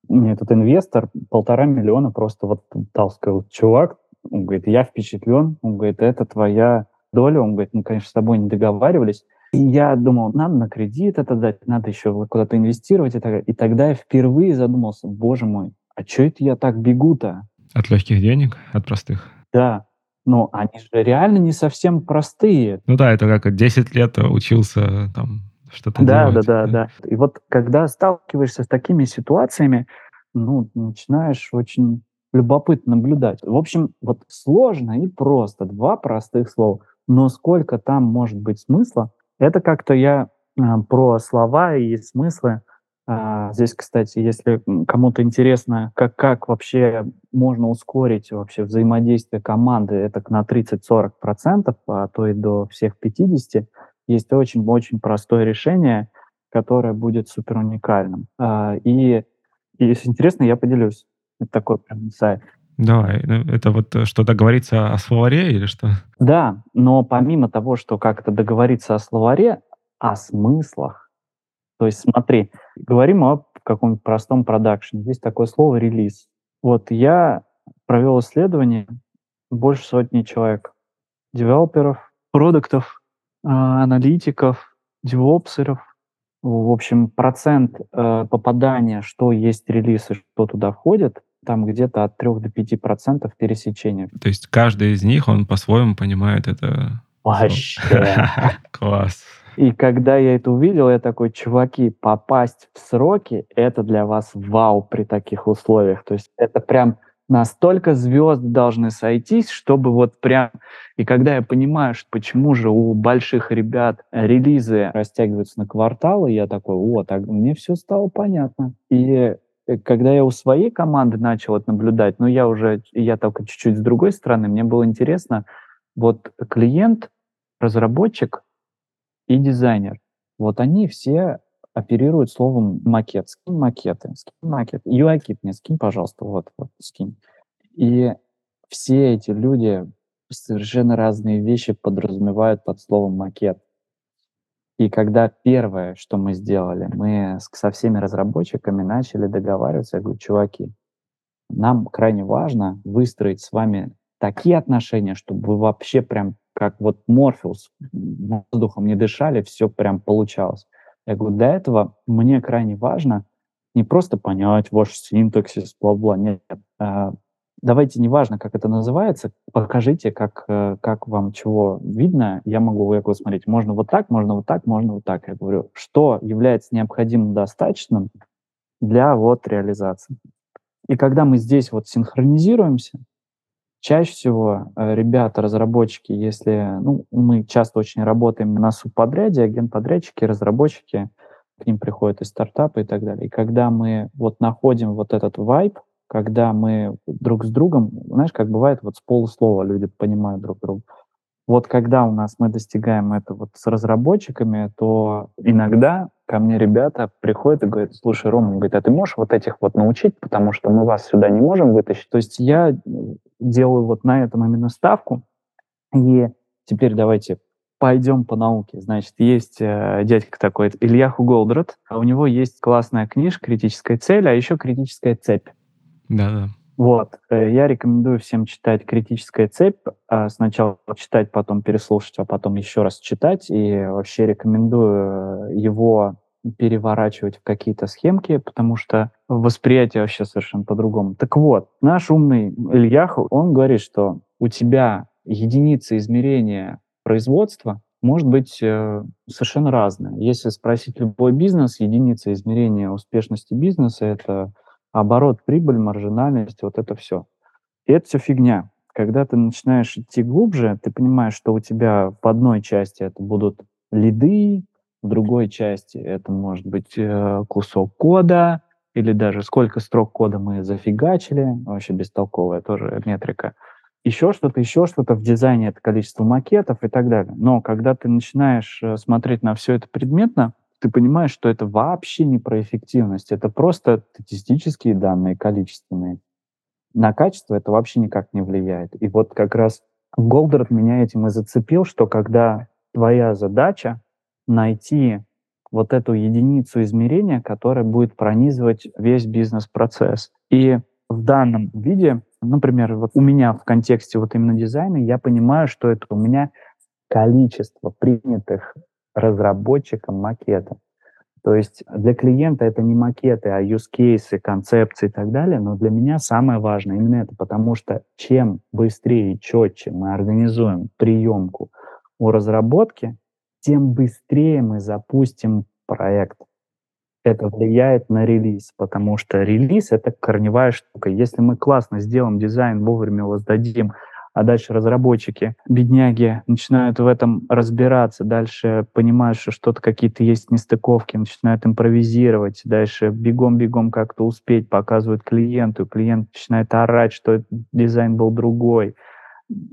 этот инвестор полтора миллиона просто вот дал, сказал, чувак, он говорит, я впечатлен, он говорит, это твоя доля, он говорит, мы, конечно, с тобой не договаривались, и я думал, надо на кредит это дать, надо еще куда-то инвестировать, и, так, и тогда я впервые задумался, боже мой, а что это я так бегу-то? От легких денег? От простых? Да, но они же реально не совсем простые. Ну да, это как 10 лет учился там что-то Да, да, делать. да, да. И вот когда сталкиваешься с такими ситуациями, ну, начинаешь очень любопытно наблюдать. В общем, вот сложно и просто. Два простых слова. Но сколько там может быть смысла, это как-то я а, про слова и смыслы здесь, кстати, если кому-то интересно, как, как вообще можно ускорить вообще взаимодействие команды, это на 30-40%, а то и до всех 50%, есть очень-очень простое решение, которое будет супер уникальным. А, и, и если интересно, я поделюсь. Это такой прям сайт. Давай, ну, это вот э, что договориться о словаре или что? Да, но помимо того, что как-то договориться о словаре, о смыслах. То есть смотри, говорим о каком-то простом продакшене. Есть такое слово релиз. Вот я провел исследование, больше сотни человек, девелоперов, продуктов, а, аналитиков, девопсеров. В общем, процент э, попадания, что есть релиз и что туда входит, там где-то от 3 до 5 процентов пересечения. То есть каждый из них, он по-своему понимает это? Вообще. [LAUGHS] Класс. И когда я это увидел, я такой, чуваки, попасть в сроки, это для вас вау при таких условиях. То есть это прям настолько звезд должны сойтись, чтобы вот прям... И когда я понимаю, что почему же у больших ребят релизы растягиваются на кварталы, я такой, о, так мне все стало понятно. И Э, когда я у своей команды начал это наблюдать, ну, я уже, я только чуть-чуть с другой стороны, мне было интересно, вот клиент, разработчик и дизайнер, вот они все оперируют словом макет. Скинь макеты, скинь макет. UI-кит мне скинь, пожалуйста, вот, вот, скинь. И все эти люди совершенно разные вещи подразумевают под словом макет. И когда первое, что мы сделали, мы со всеми разработчиками начали договариваться, я говорю, чуваки, нам крайне важно выстроить с вами такие отношения, чтобы вы вообще прям как вот Морфеус воздухом не дышали, все прям получалось. Я говорю, для этого мне крайне важно не просто понять ваш синтаксис, бла-бла, нет, а давайте, неважно, как это называется, покажите, как, э, как вам чего видно, я могу, я говорю, смотреть, можно вот так, можно вот так, можно вот так. Я говорю, что является необходимым достаточным для вот реализации. И когда мы здесь вот синхронизируемся, чаще всего э, ребята, разработчики, если, ну, мы часто очень работаем на субподряде, агент-подрядчики, разработчики, к ним приходят из стартапа и так далее. И когда мы вот находим вот этот вайб, когда мы друг с другом, знаешь, как бывает, вот с полуслова люди понимают друг друга. Вот когда у нас мы достигаем это вот с разработчиками, то иногда ко мне ребята приходят и говорят, слушай, Рома, говорит, а ты можешь вот этих вот научить, потому что мы вас сюда не можем вытащить. То есть я делаю вот на этом именно ставку. И теперь давайте пойдем по науке. Значит, есть э, дядька такой, Ильяху Голдрат, а у него есть классная книжка «Критическая цель», а еще «Критическая цепь». Да-да. Вот. Э, я рекомендую всем читать «Критическая цепь». А сначала читать, потом переслушать, а потом еще раз читать. И вообще рекомендую его переворачивать в какие-то схемки, потому что восприятие вообще совершенно по-другому. Так вот, наш умный Ильяху, он говорит, что у тебя единица измерения производства может быть э, совершенно разная. Если спросить любой бизнес, единица измерения успешности бизнеса — это оборот, прибыль, маржинальность, вот это все. И это все фигня. Когда ты начинаешь идти глубже, ты понимаешь, что у тебя в одной части это будут лиды, в другой части это может быть э, кусок кода, или даже сколько строк кода мы зафигачили, вообще бестолковая тоже метрика. Еще что-то, еще что-то в дизайне это количество макетов и так далее. Но когда ты начинаешь э, смотреть на все это предметно, ты понимаешь, что это вообще не про эффективность, это просто статистические данные, количественные. На качество это вообще никак не влияет. И вот как раз Голдерт меня этим и зацепил, что когда твоя задача найти вот эту единицу измерения, которая будет пронизывать весь бизнес-процесс. И в данном виде, например, вот у меня в контексте вот именно дизайна, я понимаю, что это у меня количество принятых разработчикам макета. То есть для клиента это не макеты, а use cases, концепции и так далее, но для меня самое важное именно это, потому что чем быстрее и четче мы организуем приемку у разработки, тем быстрее мы запустим проект. Это влияет на релиз, потому что релиз — это корневая штука. Если мы классно сделаем дизайн, вовремя его сдадим, а дальше разработчики, бедняги, начинают в этом разбираться, дальше понимают, что что-то какие-то есть нестыковки, начинают импровизировать, дальше бегом-бегом как-то успеть, показывают клиенту, клиент начинает орать, что дизайн был другой.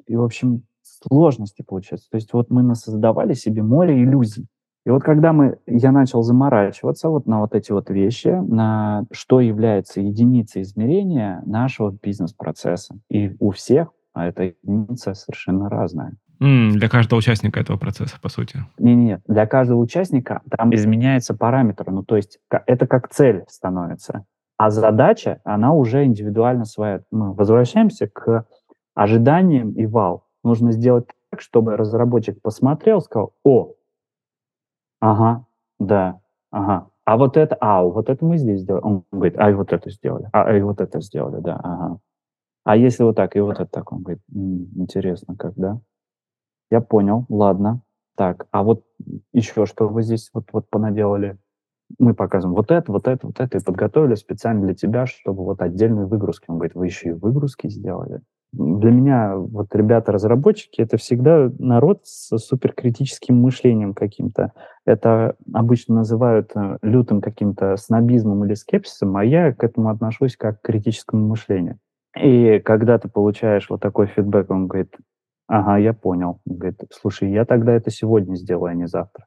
И, в общем, сложности получается. То есть вот мы создавали себе море иллюзий. И вот когда мы, я начал заморачиваться вот на вот эти вот вещи, на что является единицей измерения нашего бизнес-процесса. И у всех а эта единица совершенно разная. Mm, для каждого участника этого процесса, по сути. Не-не, для каждого участника там изменяется параметр. Ну, то есть это как цель становится. А задача, она уже индивидуально своя. Мы возвращаемся к ожиданиям и вал. Нужно сделать так, чтобы разработчик посмотрел, сказал, о, Ага, да, ага. А вот это, а, вот это мы здесь сделали. Он говорит, а вот это сделали. А, и вот это сделали, да, ага. А если вот так, и вот это так? Он говорит, м-м, интересно, как, да? Я понял, ладно. Так, а вот еще что вы здесь вот, вот понаделали? Мы показываем вот это, вот это, вот это, и подготовили специально для тебя, чтобы вот отдельные выгрузки. Он говорит, вы еще и выгрузки сделали? Для меня вот ребята-разработчики это всегда народ с суперкритическим мышлением каким-то. Это обычно называют э, лютым каким-то снобизмом или скепсисом, а я к этому отношусь как к критическому мышлению. И когда ты получаешь вот такой фидбэк, он говорит, ага, я понял. Он говорит, слушай, я тогда это сегодня сделаю, а не завтра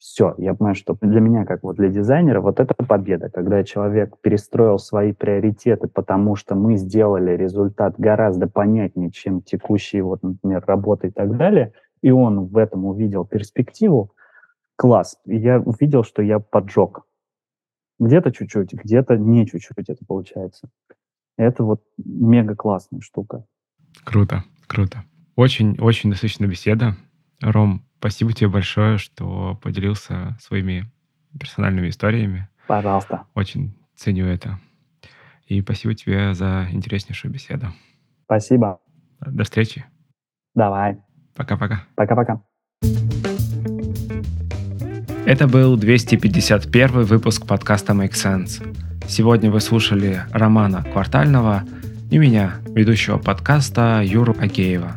все, я понимаю, что для меня, как вот для дизайнера, вот это победа, когда человек перестроил свои приоритеты, потому что мы сделали результат гораздо понятнее, чем текущие, вот, например, работы и так далее, и он в этом увидел перспективу, класс. Я увидел, что я поджег. Где-то чуть-чуть, где-то не чуть-чуть это получается. Это вот мега классная штука. Круто, круто. Очень-очень насыщенная беседа. Ром, Спасибо тебе большое, что поделился своими персональными историями. Пожалуйста. Очень ценю это. И спасибо тебе за интереснейшую беседу. Спасибо. До встречи. Давай. Пока-пока. Пока-пока. Это был 251 выпуск подкаста Make Sense. Сегодня вы слушали Романа Квартального и меня, ведущего подкаста Юру Агеева.